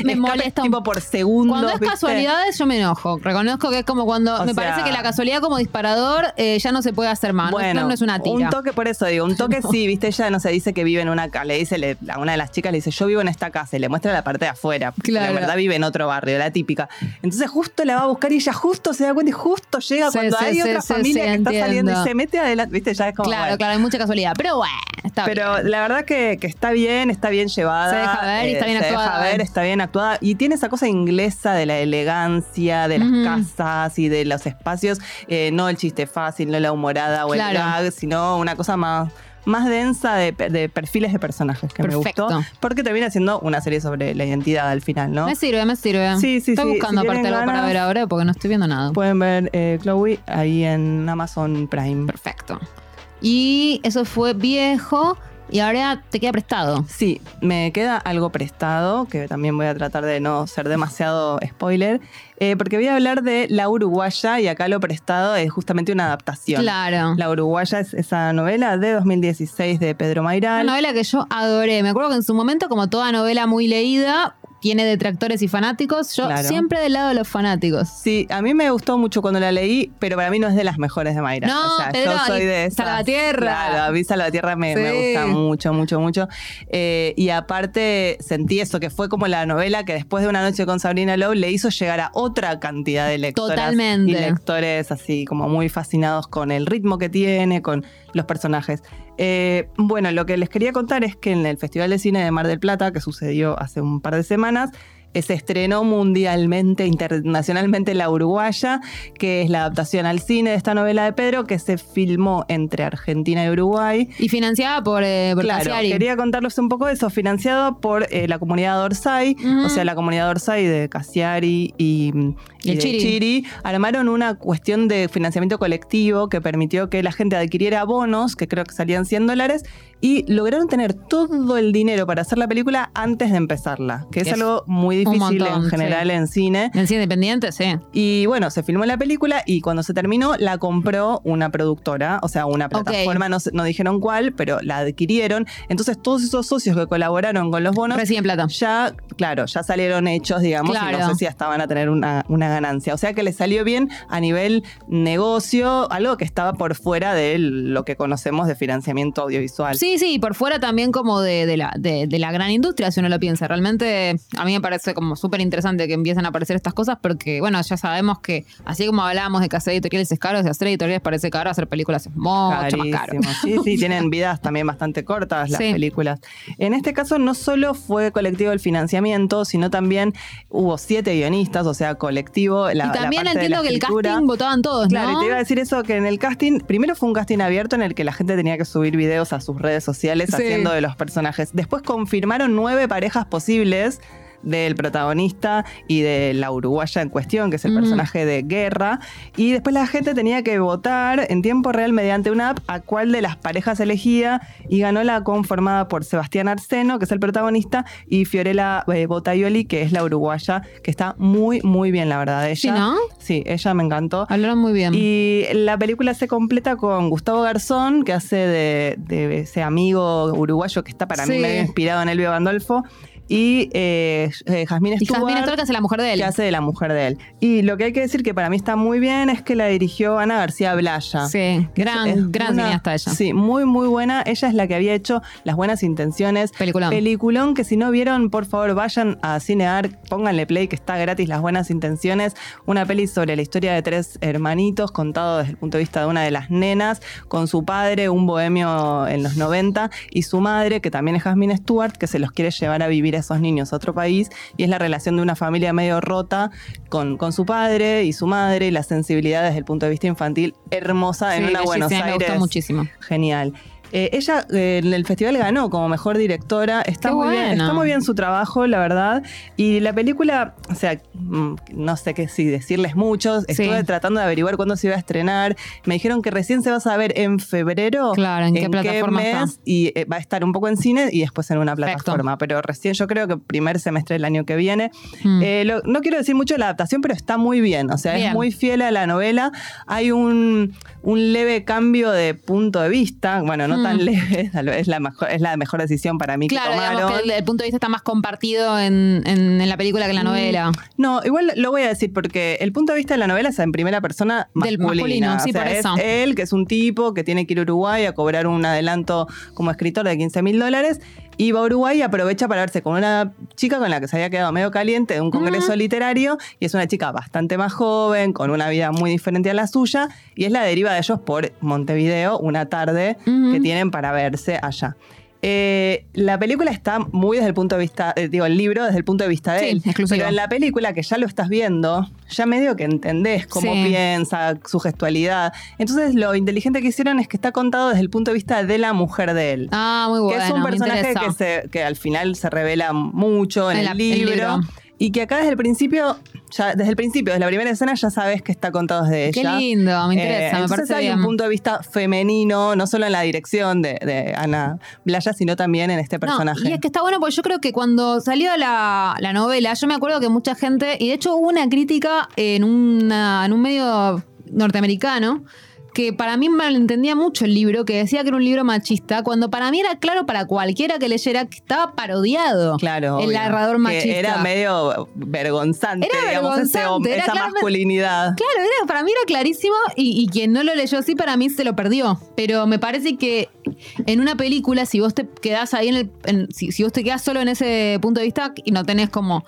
me molesta tipo por segundo. Cuando es ¿viste? casualidades, yo me enojo. Reconozco que es como cuando O me sea- parece que la casualidad como disparador eh, ya no se puede hacer más. No- Bueno, no, es una tira. un toque por eso digo, un toque sí, viste, ella no se dice que vive en una casa, le dice, le- a una de las chicas le dice, yo vivo en esta casa y le muestra la parte de afuera, Claro. en verdad vive en otro barrio, la típica. Entonces justo la va a buscar y ella justo se da cuenta y justo llega Sí, cuando sí, hay sí, otra familia que está saliendo y se mete adelante, viste, ya es como... claro, bueno. claro, hay mucha casualidad. Pero bueno, está Pero bien. la verdad que, que está bien, está bien llevada. Se deja ver y está bien se actuada. deja ver, está bien actuada. Y tiene esa cosa inglesa de la elegancia, de las casas y de los espacios. Eh, no el chiste fácil, no la humorada o Claro. el gag, sino una cosa más, más densa de, de perfiles de personajes que Perfecto. me gustó. Porque termina siendo una serie sobre la identidad al final, ¿no? Me sirve, me sirve. Sí, sí, Estoy sí, buscando si aparte algo para ver ahora porque no estoy viendo nada. Pueden ver eh, Chloe ahí en Amazon Prime. Perfecto. Y eso fue viejo y ahora te queda prestado. Sí, me queda algo prestado, que también voy a tratar de no ser demasiado spoiler, eh, porque voy a hablar de La Uruguaya y acá lo prestado es justamente una adaptación. Claro. La Uruguaya es esa novela de 2016 de Pedro Una Mairal. novela que yo adoré. Me acuerdo que en su momento, como toda novela muy leída, tiene detractores y fanáticos. Yo Claro. siempre del lado de los fanáticos. Sí, a mí me gustó mucho cuando la leí, pero para mí no es de las mejores de Mayra. No, o sea, pero yo soy de esas. Salvatierra. Claro, a mí Salvatierra me, gusta mucho, mucho, mucho. Eh, y aparte sentí eso, que fue como la novela que después de una noche con Sabrina Lowe le hizo llegar a otra cantidad de lectoras Totalmente. y lectores así como muy fascinados con el ritmo que tiene, con los personajes. Eh, bueno, lo que les quería contar es que en el Festival de Cine de Mar del Plata, que sucedió hace un par de semanas, eh, se estrenó mundialmente, internacionalmente La Uruguaya, que es la adaptación al cine de esta novela de Pedro, que se filmó entre Argentina y Uruguay. Y financiada por, eh, por Claro, Cassiari. quería contarles un poco de eso, financiado por eh, la comunidad Orsay, o sea, la comunidad Orsay de Cassiari y, Y el Chiri. Chiri, armaron una cuestión de financiamiento colectivo que permitió que la gente adquiriera bonos, que creo que salían 100 dólares, y lograron tener todo el dinero para hacer la película antes de empezarla, que es, Es algo muy difícil montón, en general sí. en cine. En cine independiente, sí. Y bueno, se filmó la película y cuando se terminó la compró una productora, o sea, una plataforma, no, dijeron cuál, pero la adquirieron. Entonces todos esos socios que colaboraron con los bonos Recién plata. ya, claro, ya salieron hechos, digamos, y no sé si hasta van a tener una, una ganancia. O sea que le salió bien a nivel negocio, algo que estaba por fuera de lo que conocemos de financiamiento audiovisual. Sí, sí, por fuera también como de, de la, de, de la gran industria, si uno lo piensa. Realmente a mí me parece como súper interesante que empiecen a aparecer estas cosas porque, bueno, ya sabemos que así como hablábamos de que hacer editoriales es caro, de hacer editoriales parece caro, hacer películas es mucho más caro. Sí, sí, tienen vidas también bastante cortas las Sí. películas. En este caso no solo fue colectivo el financiamiento, sino también hubo siete guionistas, o sea, colectivo. La, y la también de entiendo la que el casting votaban todos, Claro, ¿no? y te iba a decir eso, que en el casting, primero fue un casting abierto en el que la gente tenía que subir videos a sus redes sociales Sí. haciendo de los personajes. Después confirmaron nueve parejas posibles del protagonista y de la uruguaya en cuestión, que es el Mm. personaje de Guerra. Y después la gente tenía que votar en tiempo real mediante una app a cuál de las parejas elegía y ganó la conformada por Sebastián Arseno, que es el protagonista, y Fiorella eh, Botaioli, que es la uruguaya, que está muy, muy bien, la verdad. Ella, Sí, ¿no? Sí, ella me encantó. Hablaron muy bien. Y la película se completa con Gustavo Garzón, que hace de, de ese amigo uruguayo que está para mí medio inspirado en Elvio Gandolfo. Y eh, eh, Jasmine y Stewart, Jasmine Stewart, que es la mujer de él. que hace de la mujer de él. Y lo que hay que decir que para mí está muy bien es que la dirigió Ana García Blaya. Sí, que es- gran, es gran una- cineasta ella. Sí, muy, muy buena. Ella es la que había hecho Las Buenas Intenciones. Peliculón. Peliculón que si no vieron, por favor, vayan a Cinear, pónganle play que está gratis Las Buenas Intenciones. Una peli sobre la historia de tres hermanitos contado desde el punto de vista de una de las nenas, con su padre, un bohemio en los 90, y su madre, que también es Jasmine Stewart, que se los quiere llevar a vivir a esos niños a otro país. Y es la relación de una familia medio rota con, con su padre y su madre, y la sensibilidad desde el punto de vista infantil hermosa en una Buenos bellísima, me Aires. gustó muchísimo. Genial. Eh, ella eh, en el festival ganó como mejor directora. Está Qué muy bien, está muy bien su trabajo, la verdad. Y la película, o sea, mm, no sé qué si decirles mucho. Estuve Sí. tratando de averiguar cuándo se iba a estrenar. Me dijeron que recién se va a saber en febrero. Claro, ¿en qué plataforma está? mes, Y eh, va a estar un poco en cine y después en una Perfecto. plataforma. Pero recién yo creo que primer semestre del año que viene. Mm. Lo- no quiero decir mucho de la adaptación, pero está muy bien. O sea, Bien. es muy fiel a la novela. Hay un, un leve cambio de punto de vista. Bueno, no Mm. tan leve, tal vez es la mejor, es la mejor decisión para mí Claro, que tomaron. que el, el punto de vista está más compartido en, en- en la película que en la Mm, novela. No, igual lo voy a decir porque el punto de vista de la novela es en primera persona Del masculina. masculino, sí, O sea, por es él, que es un tipo que tiene que ir a Uruguay a cobrar un adelanto como escritor de 15 mil dólares. Y va a Uruguay y aprovecha para verse con una chica con la que se había quedado medio caliente de un congreso literario. Y es una chica bastante más joven, con una vida muy diferente a la suya. Y es la deriva de ellos por Montevideo, una tarde que tienen para verse allá. Eh, la película está muy desde el punto de vista, eh, digo, el libro desde el punto de vista de Sí, él. exclusivo. Pero en la película, que ya lo estás viendo, ya medio que entendés cómo Sí. piensa, su gestualidad. Entonces, lo inteligente que hicieron es que está contado desde el punto de vista de la mujer de él. Ah, muy bueno. que es un personaje que, se- que al final se revela mucho en, En el, la- el libro, libro. Y que acá desde el principio, ya desde el principio, desde la primera escena, ya sabes que está contado desde Qué ella. lindo, me interesa, Eh, me entonces parece hay bien. un punto de vista femenino, no solo en la dirección de, de Ana Blaya, sino también en este personaje. No, y es que está bueno porque yo creo que cuando salió la, la novela, yo me acuerdo que mucha gente, y de hecho hubo una crítica en, una, en un medio norteamericano, que para mí malentendía mucho el libro, que decía que era un libro machista, cuando para mí era claro para cualquiera que leyera que estaba parodiado. Claro. El obvio. narrador Que machista. Era medio vergonzante, Era digamos, vergonzante, era esa masculinidad. Claro, era, para mí era clarísimo y, y quien no lo leyó así para mí se lo perdió. Pero me parece que en una película, si vos te quedás ahí en el. en- si, si vos te quedás solo en ese punto de vista y no tenés como.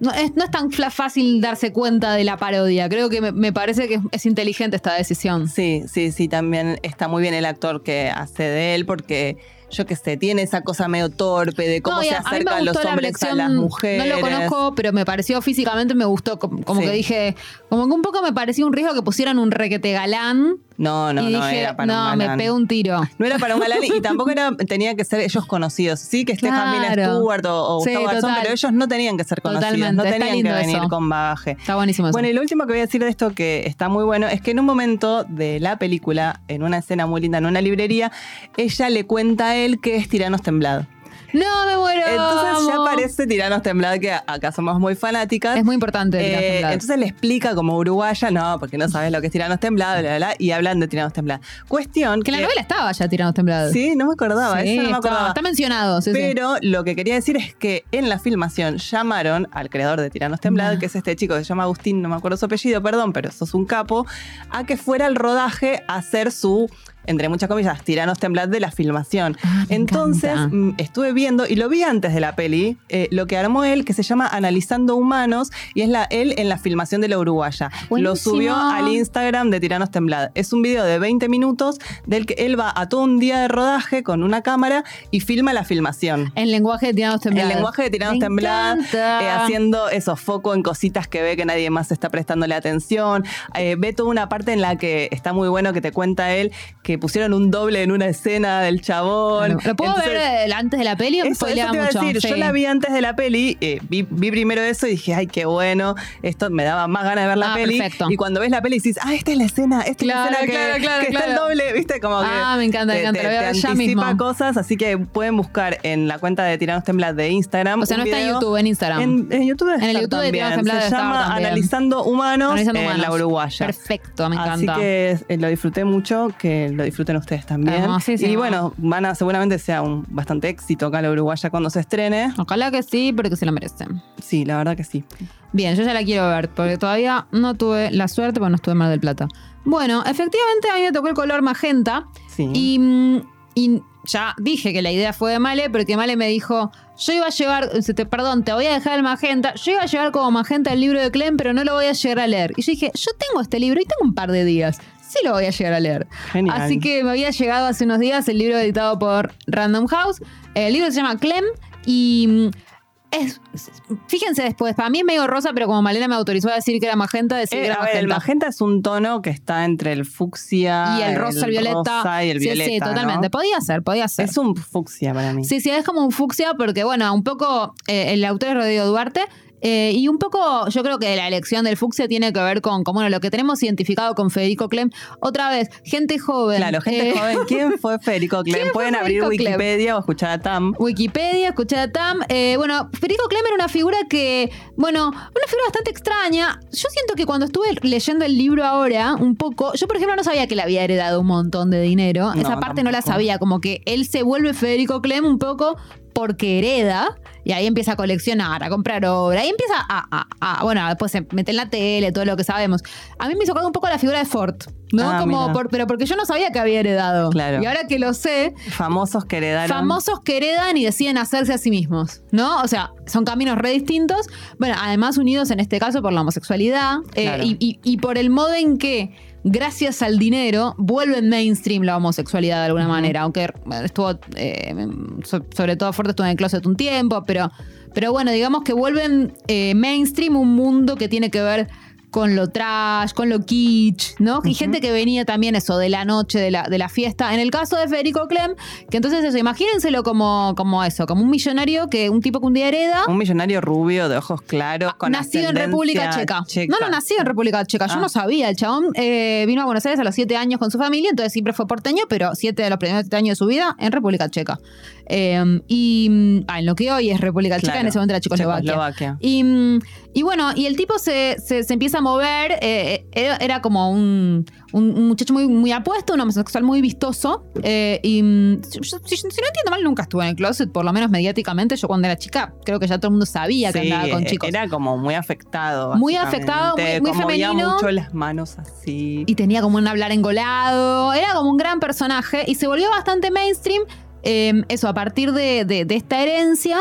No es, no es tan fácil darse cuenta de la parodia. Creo que me, me parece que es, es inteligente esta decisión. Sí, sí, sí, también está muy bien el actor que hace de él porque yo qué sé, tiene esa cosa medio torpe de cómo No, se a acercan los la hombres a las mujeres. No lo conozco, pero me pareció físicamente, me gustó. Como, como Sí. que dije, como que un poco me pareció un riesgo que pusieran un requete galán. No, no, y no dije, era para no, un me galán. pegó un tiro. No era para un galán y tampoco era, tenía que ser ellos conocidos. Sí, que esté Camila Claro. Stewart o, o Sí, Gustavo Garzón, pero ellos no tenían que ser conocidos, Totalmente, no tenían que venir eso. con bagaje. Está buenísimo eso. Bueno, y lo último que voy a decir de esto que está muy bueno es que en un momento de la película, en una escena muy linda, en una librería, ella le cuenta a él que es Tiranos Temblado. No, me muero. Entonces ya amo. aparece Tiranos Temblado, que acá somos muy fanáticas. Es muy importante. Tiranos Eh, entonces le explica como uruguaya, no, porque no sabes lo que es Tiranos Temblado, bla, bla, bla, y hablan de Tiranos Temblado. Cuestión que la novela estaba ya Tiranos Temblados. Sí, no me acordaba, Sí, eso no me está- acordaba. Está mencionado. sí, sí. Pero lo que quería decir es que en la filmación llamaron al creador de Tiranos Temblados, No. que es este chico que se llama Agustín, no me acuerdo su apellido, perdón, pero sos un capo, a que fuera al rodaje a hacer su, entre muchas comillas, Tiranos Temblados de la filmación. Ah, Entonces encanta. mm, estuve viendo, y lo vi antes de la peli, eh, lo que armó él, que se llama Analizando Humanos, y es la, él en la filmación de la Uruguaya. Lo subió al Instagram de Tiranos Temblad. Es un video de 20 minutos del que él va a todo un día de rodaje con una cámara y filma la filmación. En lenguaje de Tiranos Temblados. El lenguaje de Tiranos Me Temblad, eh, haciendo esos foco en cositas que ve que nadie más está prestándole atención. Eh, ve toda una parte en la que está muy bueno que te cuenta él que pusieron un doble en una escena del chabón. ¿Lo, lo puedo Entonces, ver antes de la peli eso, eso te iba a decir, yo la vi antes de la peli, eh, vi, vi primero eso y dije, ay, qué bueno, esto me daba más ganas de ver la Ah, peli. perfecto. Y cuando ves la peli dices, ah, esta es la escena, esta Claro, es la escena que, claro, claro, que está el doble, viste, como que Ah, me encanta, me te, encanta, te- te ya anticipa mismo. cosas, así que pueden buscar en la cuenta de Tiranos Temblad de Instagram. O sea, no está en. YouTube, en Instagram. En, en YouTube En el está YouTube de también. Tiranos Temblad Se está llama también. Analizando Humanos Analizando en la. Uruguaya. Perfecto, me Así encanta. que eh, lo disfruté mucho, que lo disfruten ustedes también. Hermosísimo. Y bueno, van a, seguramente sea un bastante éxito acá en la Uruguaya cuando se estrene. Ojalá que sí, porque se lo merecen. Sí, la verdad que sí. Bien, yo ya la quiero ver, porque todavía no tuve la suerte, porque no estuve en Mar del Plata. Bueno, efectivamente a mí me tocó el color magenta. Sí. Y, mm, y ya dije que la idea fue de Male, porque Male me dijo, yo iba a llevar, perdón, te voy a dejar el magenta, yo iba a llevar como magenta el libro de Clem, pero no lo voy a llegar a leer. Y yo dije, yo tengo este libro y tengo un par de días. Sí lo voy a llegar a leer. Genial. Así que me había llegado hace unos días el libro editado por Random House. El libro se llama Clem y mm, es, fíjense después, para mí es medio rosa, pero como Malena me autorizó a decir que era magenta, decidí que Eh, era a ver, el magenta. es un tono que está entre el fucsia y el rosa, el, violeta. rosa y el Sí, violeta. Sí, ¿no? totalmente. Podía ser, podía ser. Es un fucsia para mí. Sí, sí, es como un fucsia porque, bueno, un poco eh, el autor es Rodrigo Duarte. Eh, y un poco, yo creo que la elección del fucsia tiene que ver con, con, bueno, lo que tenemos identificado con Federico Clem. Otra vez, gente joven. Claro, gente eh, joven. ¿Quién fue Federico Clem? ¿Quién fue Pueden abrir Federico Clem? Wikipedia o escuchar a Tam. Wikipedia, escuché a Tam. Eh, bueno, Federico Clem era una figura que, bueno, una figura bastante extraña. Yo siento que cuando estuve leyendo el libro ahora, un poco, yo por ejemplo no sabía que le había heredado un montón de dinero. No, Esa parte no la sabía, como que él se vuelve Federico Clem un poco porque hereda. Y ahí empieza a coleccionar, a comprar obra. Ahí empieza a, a- a- bueno, después se mete en la tele, todo lo que sabemos. A mí me hizo un poco la figura de Ford, ¿no? Ah, como por- pero porque yo no sabía que había heredado. Claro. Y ahora que lo sé, Famosos que heredaron. famosos que heredan y deciden hacerse a sí mismos, ¿no? O sea, son caminos re distintos. Bueno, además unidos en este caso por la homosexualidad eh, Claro. y, y- y por el modo en que, gracias al dinero, vuelve mainstream la homosexualidad de alguna manera. Aunque bueno, estuvo, eh, so- sobre todo fuerte, estuvo en el closet un tiempo, pero, pero bueno, digamos que vuelven eh, mainstream un mundo que tiene que ver con lo trash, con lo kitsch, ¿no? Y gente que venía también eso de la noche, de la, de la fiesta. En el caso de Federico Clem, que entonces eso, imagínenselo como, como eso, como un millonario que un tipo que un día hereda. Un millonario rubio de ojos claros con nacido en República Checa. No, no, nacido en República Checa. Yo Ah. no sabía. El chabón eh, vino a Buenos Aires a los siete años con su familia, entonces siempre fue porteño, pero siete de los primeros siete años de su vida en República Checa. Eh, y mm, ah, en lo que hoy es República Checa, Claro. en ese momento era Checoslovaquia. Checoslovaquia. Y, mm, y bueno, y el tipo se, se- se empieza a mover, eh, era, era como un, un- muchacho muy, muy apuesto, un homosexual muy vistoso. eh, y mm, si, si- si no entiendo mal, nunca estuve en el closet, por lo menos mediáticamente. Yo cuando era chica, creo que ya todo el mundo sabía que andaba con eh, chicos. Era como muy afectado. Muy afectado, muy- muy como femenino. mucho las manos así. y tenía como un hablar engolado. Era como un gran personaje y se volvió bastante mainstream. Eh, eso, a partir de, de- esta herencia,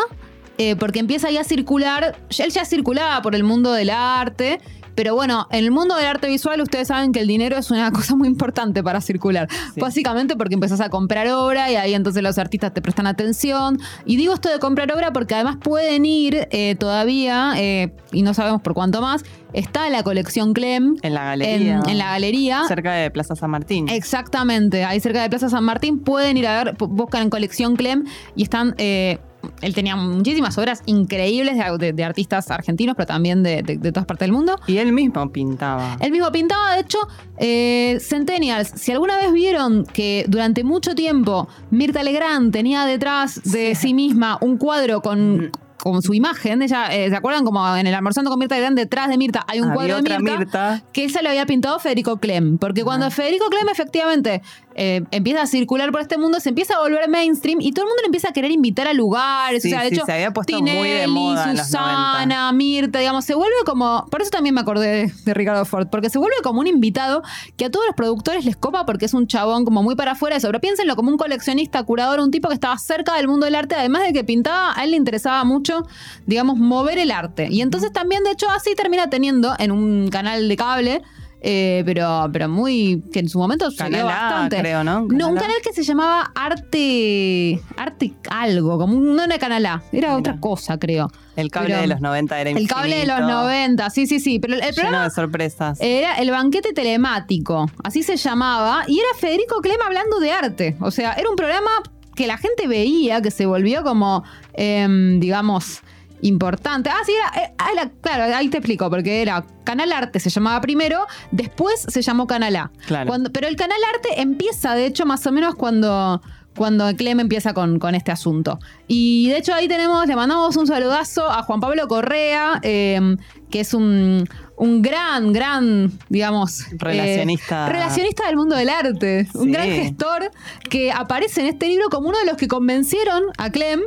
eh, porque empieza ya a circular. Él ya circulaba por el mundo del arte. Pero bueno, en el mundo del arte visual ustedes saben que el dinero es una cosa muy importante para circular. Sí. Básicamente porque empezás a comprar obra y ahí entonces los artistas te prestan atención. Y digo esto de comprar obra porque además pueden ir eh, todavía, eh, y no sabemos por cuánto más, está la colección Clem En la galería. en, en la galería. Cerca de Plaza San Martín. Exactamente, ahí cerca de Plaza San Martín pueden ir a ver, buscan en colección Clem y están. eh, él tenía muchísimas obras increíbles de, de- de artistas argentinos, pero también de, de- todas partes del mundo. Y él mismo pintaba. Él mismo pintaba, de hecho, eh, Centennials. Si alguna vez vieron que durante mucho tiempo Mirta Legrand tenía detrás de sí, misma un cuadro con, con su imagen, ella, eh, ¿se acuerdan? Como en el almorzando con Mirta Legrand, detrás de Mirta hay un Había cuadro de Mirta, Mirta. que esa lo había pintado Federico Clem. Porque cuando Federico Clem efectivamente eh, empieza a circular por este mundo, se empieza a volver mainstream y todo el mundo le empieza a querer invitar a lugares. Sí, o sea, de sí, hecho, se había puesto muy de Tinelli, moda Susana, Mirta, digamos, se vuelve como. Por eso también me acordé de, de Ricardo Ford, porque se vuelve como un invitado que a todos los productores les copa porque es un chabón como muy para afuera de eso. Pero piénsenlo como un coleccionista, curador, un tipo que estaba cerca del mundo del arte, además de que pintaba, a él le interesaba mucho, digamos, mover el arte. Y entonces también, de hecho, así termina teniendo en un canal de cable. Eh, pero, pero muy. que en su momento A, bastante. creo, ¿no? No, un canal que se llamaba Arte. Arte algo, como un, no era Canal A, era Mira. otra cosa, creo. El cable Pero- de los 90 era El cable de los infinito, 90, sí, sí, sí. Pero el, Lleno programa de sorpresas. era el banquete telemático, así se llamaba, y era Federico Clem hablando de arte. O sea, era un programa que la gente veía, que se volvió como, em, digamos, importante. Ah, sí, era, eh, ah, era- claro, ahí te explico, porque era Canal Arte, se llamaba primero, después se llamó Canal A. Claro. Cuando- pero el Canal Arte empieza, de hecho, más o menos cuando, cuando Clem empieza con, con este asunto. Y de hecho ahí tenemos, le mandamos un saludazo a Juan Pablo Correa, eh, que es un, un gran, gran, digamos... eh, Relacionista. relacionista del mundo del arte. Un gran gestor que aparece en este libro como uno de los que convencieron a Clem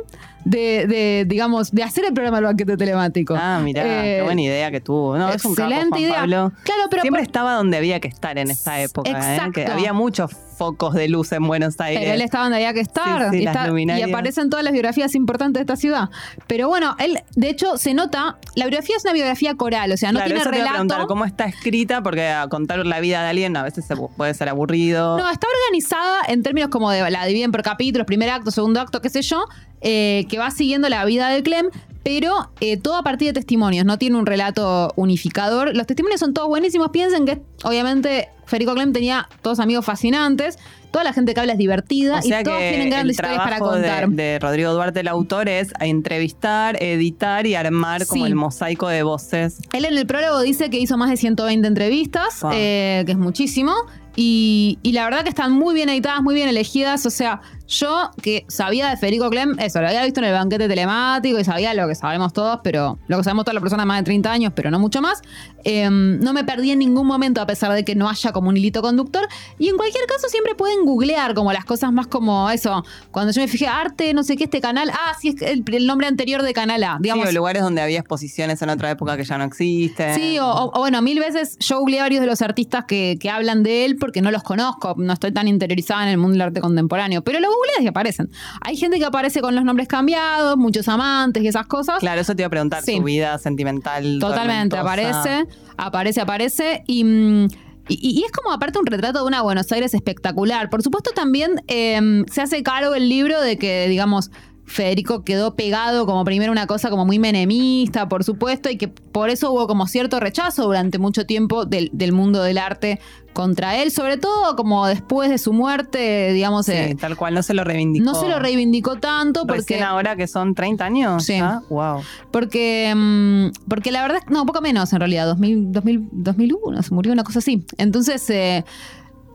de, de, digamos, de hacer el programa del banquete telemático. Ah, mirá, Eh, qué buena idea que tuvo. No, es un capo, excelente Juan idea. Pablo. Claro, pero Siempre por- estaba donde había que estar en esa época. ¿eh? Exacto. Que había muchos focos de luz en Buenos Aires. Pero él estaba donde había que estar. Sí, sí, y, está- y aparecen todas las biografías importantes de esta ciudad. Pero bueno, él, de hecho, se nota. La biografía es una biografía coral, o sea, no Claro, tiene eso te a relato. preguntar cómo está escrita, porque a contar la vida de alguien a veces se puede ser aburrido. No, está organizada en términos como de la dividen por capítulos, primer acto, segundo acto, qué sé yo, eh, que va siguiendo la vida de Clem, pero eh, todo a partir de testimonios, no tiene un relato unificador. Los testimonios son todos buenísimos. Piensen que, obviamente, Federico Clem tenía todos amigos fascinantes, toda la gente que habla es divertida o sea y todos tienen grandes historias para trabajo de- contar. De, Rodrigo Duarte, el autor, es entrevistar, editar y armar como el mosaico de voces. Él en el prólogo dice que hizo más de 120 entrevistas, Wow. eh, que es muchísimo. Y, y la verdad que están muy bien editadas, muy bien elegidas. O sea, yo que sabía de Federico Clem, eso, lo había visto en el banquete telemático y sabía lo que sabemos todos, pero lo que sabemos todas las personas más de 30 años, pero no mucho más. Eh, no me perdí en ningún momento, a pesar de que no haya como un hilito conductor. Y en cualquier caso, siempre pueden googlear como las cosas más como eso. Cuando yo me fijé, arte, no sé qué, este canal. Ah, sí, es el, el nombre anterior de Canal A. Digamos, Sí, o lugares donde había exposiciones en otra época que ya no existen. Sí, o, o- o bueno, mil veces yo googleé varios de los artistas que, que hablan de él porque no los conozco, no estoy tan interiorizada en el mundo del arte contemporáneo, pero lo googleas y aparecen. Hay gente que aparece con los nombres cambiados, muchos amantes y esas cosas. Claro, eso te iba a preguntar, Sí. su vida sentimental. Totalmente, tormentosa. aparece, aparece, aparece y... mm, y, y es como aparte un retrato de una Buenos Aires espectacular. Por supuesto también eh, se hace cargo el libro de que, digamos, Federico quedó pegado como primero una cosa como muy menemista, por supuesto, y que por eso hubo como cierto rechazo durante mucho tiempo del, del mundo del arte contra él, sobre todo como después de su muerte, digamos, Sí, eh, tal cual, no se lo reivindicó. no se lo reivindicó tanto porque... Recién ahora que son 30 años. Sí. Wow. Porque, mm, porque la verdad, no, poco menos en realidad, 2000, 2000, 2001, se murió una cosa así. Entonces, eh,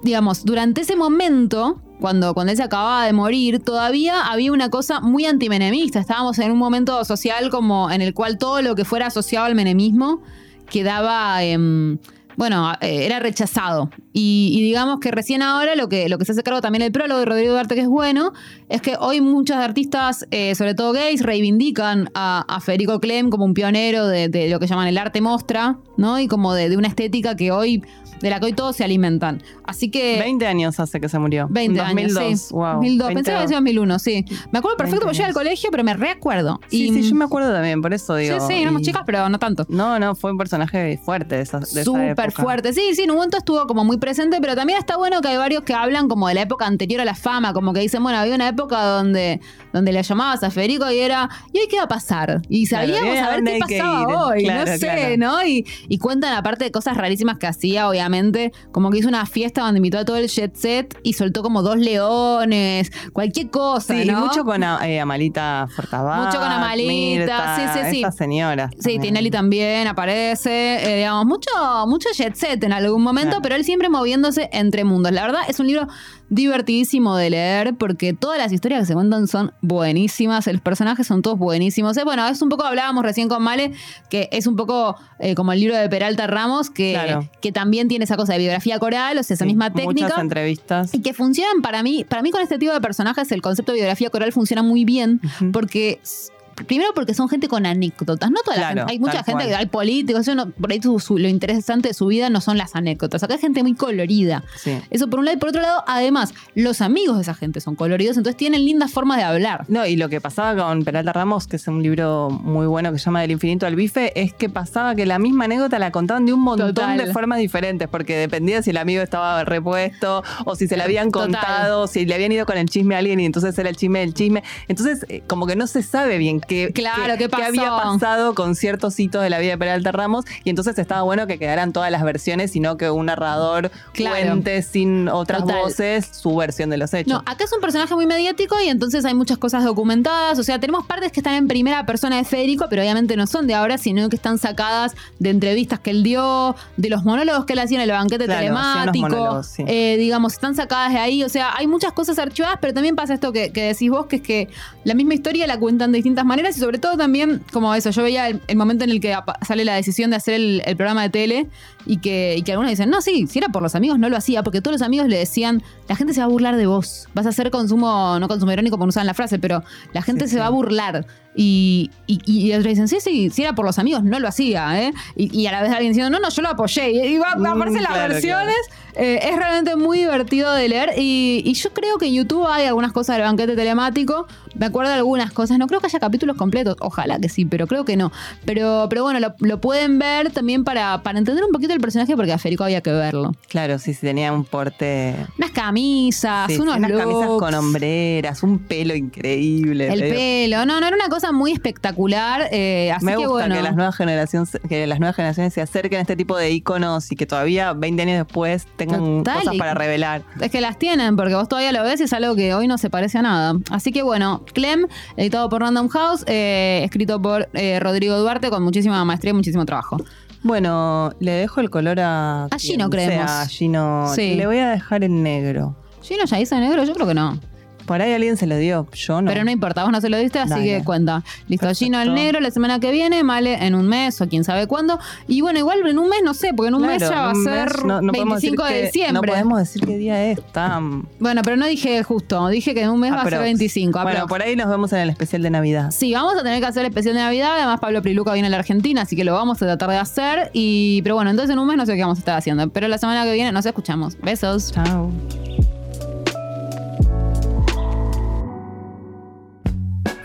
digamos, durante ese momento, cuando, cuando él se acababa de morir, todavía había una cosa muy antimenemista. Estábamos en un momento social como en el cual todo lo que fuera asociado al menemismo quedaba... em, bueno, eh, era rechazado. Y, digamos que recién ahora lo que, lo que se hace cargo también el prólogo de Rodrigo Duarte, que es bueno, es que hoy muchos artistas, eh, sobre todo gays, reivindican a, Federico Clem como un pionero de, lo que llaman el arte mostra, ¿no? Y como de una estética que hoy, de la que hoy todos se alimentan. Así que... 20 años hace que se murió. 20 En años, 2002. sí. Wow. 2002. Pensé que 20. había sido 2001, sí. Me acuerdo perfecto 20 porque yo iba al colegio, pero me reacuerdo. Sí, sí, yo me acuerdo también, por eso Sí, digo. sí, éramos y- chicas, pero no tanto. No, no, fue un personaje fuerte de esa, de esa Súper época. fuerte. Sí, sí, en un momento estuvo como muy presente, pero también está bueno que hay varios que hablan como de la época anterior a la fama, como que dicen, bueno, había una época donde, donde le llamabas a Federico y era, ¿y hoy qué va a pasar? Y sabíamos ¿y a ver qué pasaba hoy, Claro, no sé, claro. ¿no? Y, y cuentan aparte de cosas rarísimas que hacía, obviamente, como que hizo una fiesta donde invitó a todo el jet set y soltó como dos leones, cualquier cosa, Sí, y mucho con eh, Amalita Fortabat. Mucho con Amalita, Mirta, sí, sí, sí. Señoras. Sí, también. Tinelli también aparece, eh, digamos, mucho, mucho jet set en algún momento, pero él siempre moviéndose entre mundos. La verdad es un libro divertidísimo de leer porque todas las historias que se cuentan son buenísimas, los personajes son todos buenísimos. Eh, bueno, es un poco, hablábamos recién con Male, que es un poco eh, como el libro de Peralta Ramos, que, Claro. que también tiene esa cosa de biografía coral, o sea, esa Sí, misma Muchas técnica. entrevistas. Y que funcionan para mí, para mí con este tipo de personajes el concepto de biografía coral funciona muy bien porque primero porque son gente con anécdotas, no toda la Claro, gente, hay mucha gente, cual. hay políticos, eso no- por ahí su- su- lo interesante de su vida no son las anécdotas, acá hay gente muy colorida. Sí. Eso por un lado y por otro lado, además, los amigos de esa gente son coloridos, entonces tienen lindas formas de hablar. No, y lo que pasaba con Peralta Ramos, que es un libro muy bueno que se llama Del infinito al bife, es que pasaba que la misma anécdota la contaban de un montón Total. de formas diferentes, porque dependía si el amigo estaba repuesto o si se le habían Total. contado, si le habían ido con el chisme a alguien y entonces era el chisme del chisme. Entonces, eh, como que no se sabe bien qué, Claro, qué pasó. había pasado con ciertos hitos de la vida de Peralta Ramos, y entonces estaba bueno que quedaran todas las versiones, sino que un narrador Claro. cuente sin otras Total. voces su versión de los hechos. No, acá es un personaje muy mediático y entonces hay muchas cosas documentadas. O sea, tenemos partes que están en primera persona de Federico, pero obviamente no son de ahora, sino que están sacadas de entrevistas que él dio, de los monólogos que él hacía en el banquete Claro, telemático. sí. Eh, digamos, están sacadas de ahí. O sea, hay muchas cosas archivadas, pero también pasa esto que, que decís vos, que es que la misma historia la cuentan de distintas maneras y sobre todo también, como eso, yo veía el, el momento en el que sale la decisión de hacer el, el programa de tele y que, y que algunos dicen, no, sí, si era por los amigos no lo hacía, porque todos los amigos le decían, la gente se va a burlar de vos, vas a hacer consumo, no consumo irónico no usan la frase, pero la gente Sí, se sí. va a burlar. Y, y, y otros dicen, sí, sí, si era por los amigos no lo hacía, ¿eh? Y, y a la vez alguien diciendo, no, no, yo lo apoyé. Y, va, Mm, aparecen las claro, versiones. Eh, es realmente muy divertido de leer y, y yo creo que en YouTube hay algunas cosas del banquete telemático. Me acuerdo de algunas cosas. No creo que haya capítulos completos. Ojalá que sí, pero creo que no. Pero, pero bueno, lo, lo pueden ver también para, para entender un poquito el personaje porque a Federico había que verlo. Claro, sí, sí, tenía un porte. Unas camisas, sí, unos unas camisas con hombreras, un pelo increíble. El digo. pelo. No, no, era una cosa muy espectacular. eh, así Me que gusta bueno. que las nuevas generaciones que las nuevas generaciones se acerquen a este tipo de iconos y que todavía 20 años después tengan Total, cosas para revelar. Es que las tienen, porque vos todavía lo ves y es algo que hoy no se parece a nada. Así que bueno, Clem, editado por Random House, eh, escrito por eh, Rodrigo Duarte, con muchísima maestría y muchísimo trabajo. Bueno, le dejo el color a. A quien Gino, creemos. sea, a Gino. Sí. Le voy a dejar en negro. ¿Gino ya hizo negro? Yo creo que no. Por ahí alguien se lo dio, yo no. Pero no importa, vos no se lo diste, así Dale. que cuenta. Listo, Perfecto. Gino el negro la semana que viene, Male en un mes o quién sabe cuándo. Y bueno, igual en un mes no sé, porque en un mes ya va a ser no- no podemos decir 25 de que- diciembre. No podemos decir qué día es. Tan... Bueno, pero no dije justo, dije que en un mes va a ser aprox. 25. Bueno, por ahí nos vemos en el especial de Navidad. Sí, vamos a tener que hacer especial de Navidad. Además, Pablo Priluca viene a la Argentina, así que lo vamos a tratar de hacer. Y, pero bueno, entonces en un mes no sé qué vamos a estar haciendo. Pero la semana que viene nos escuchamos. Besos. Chao.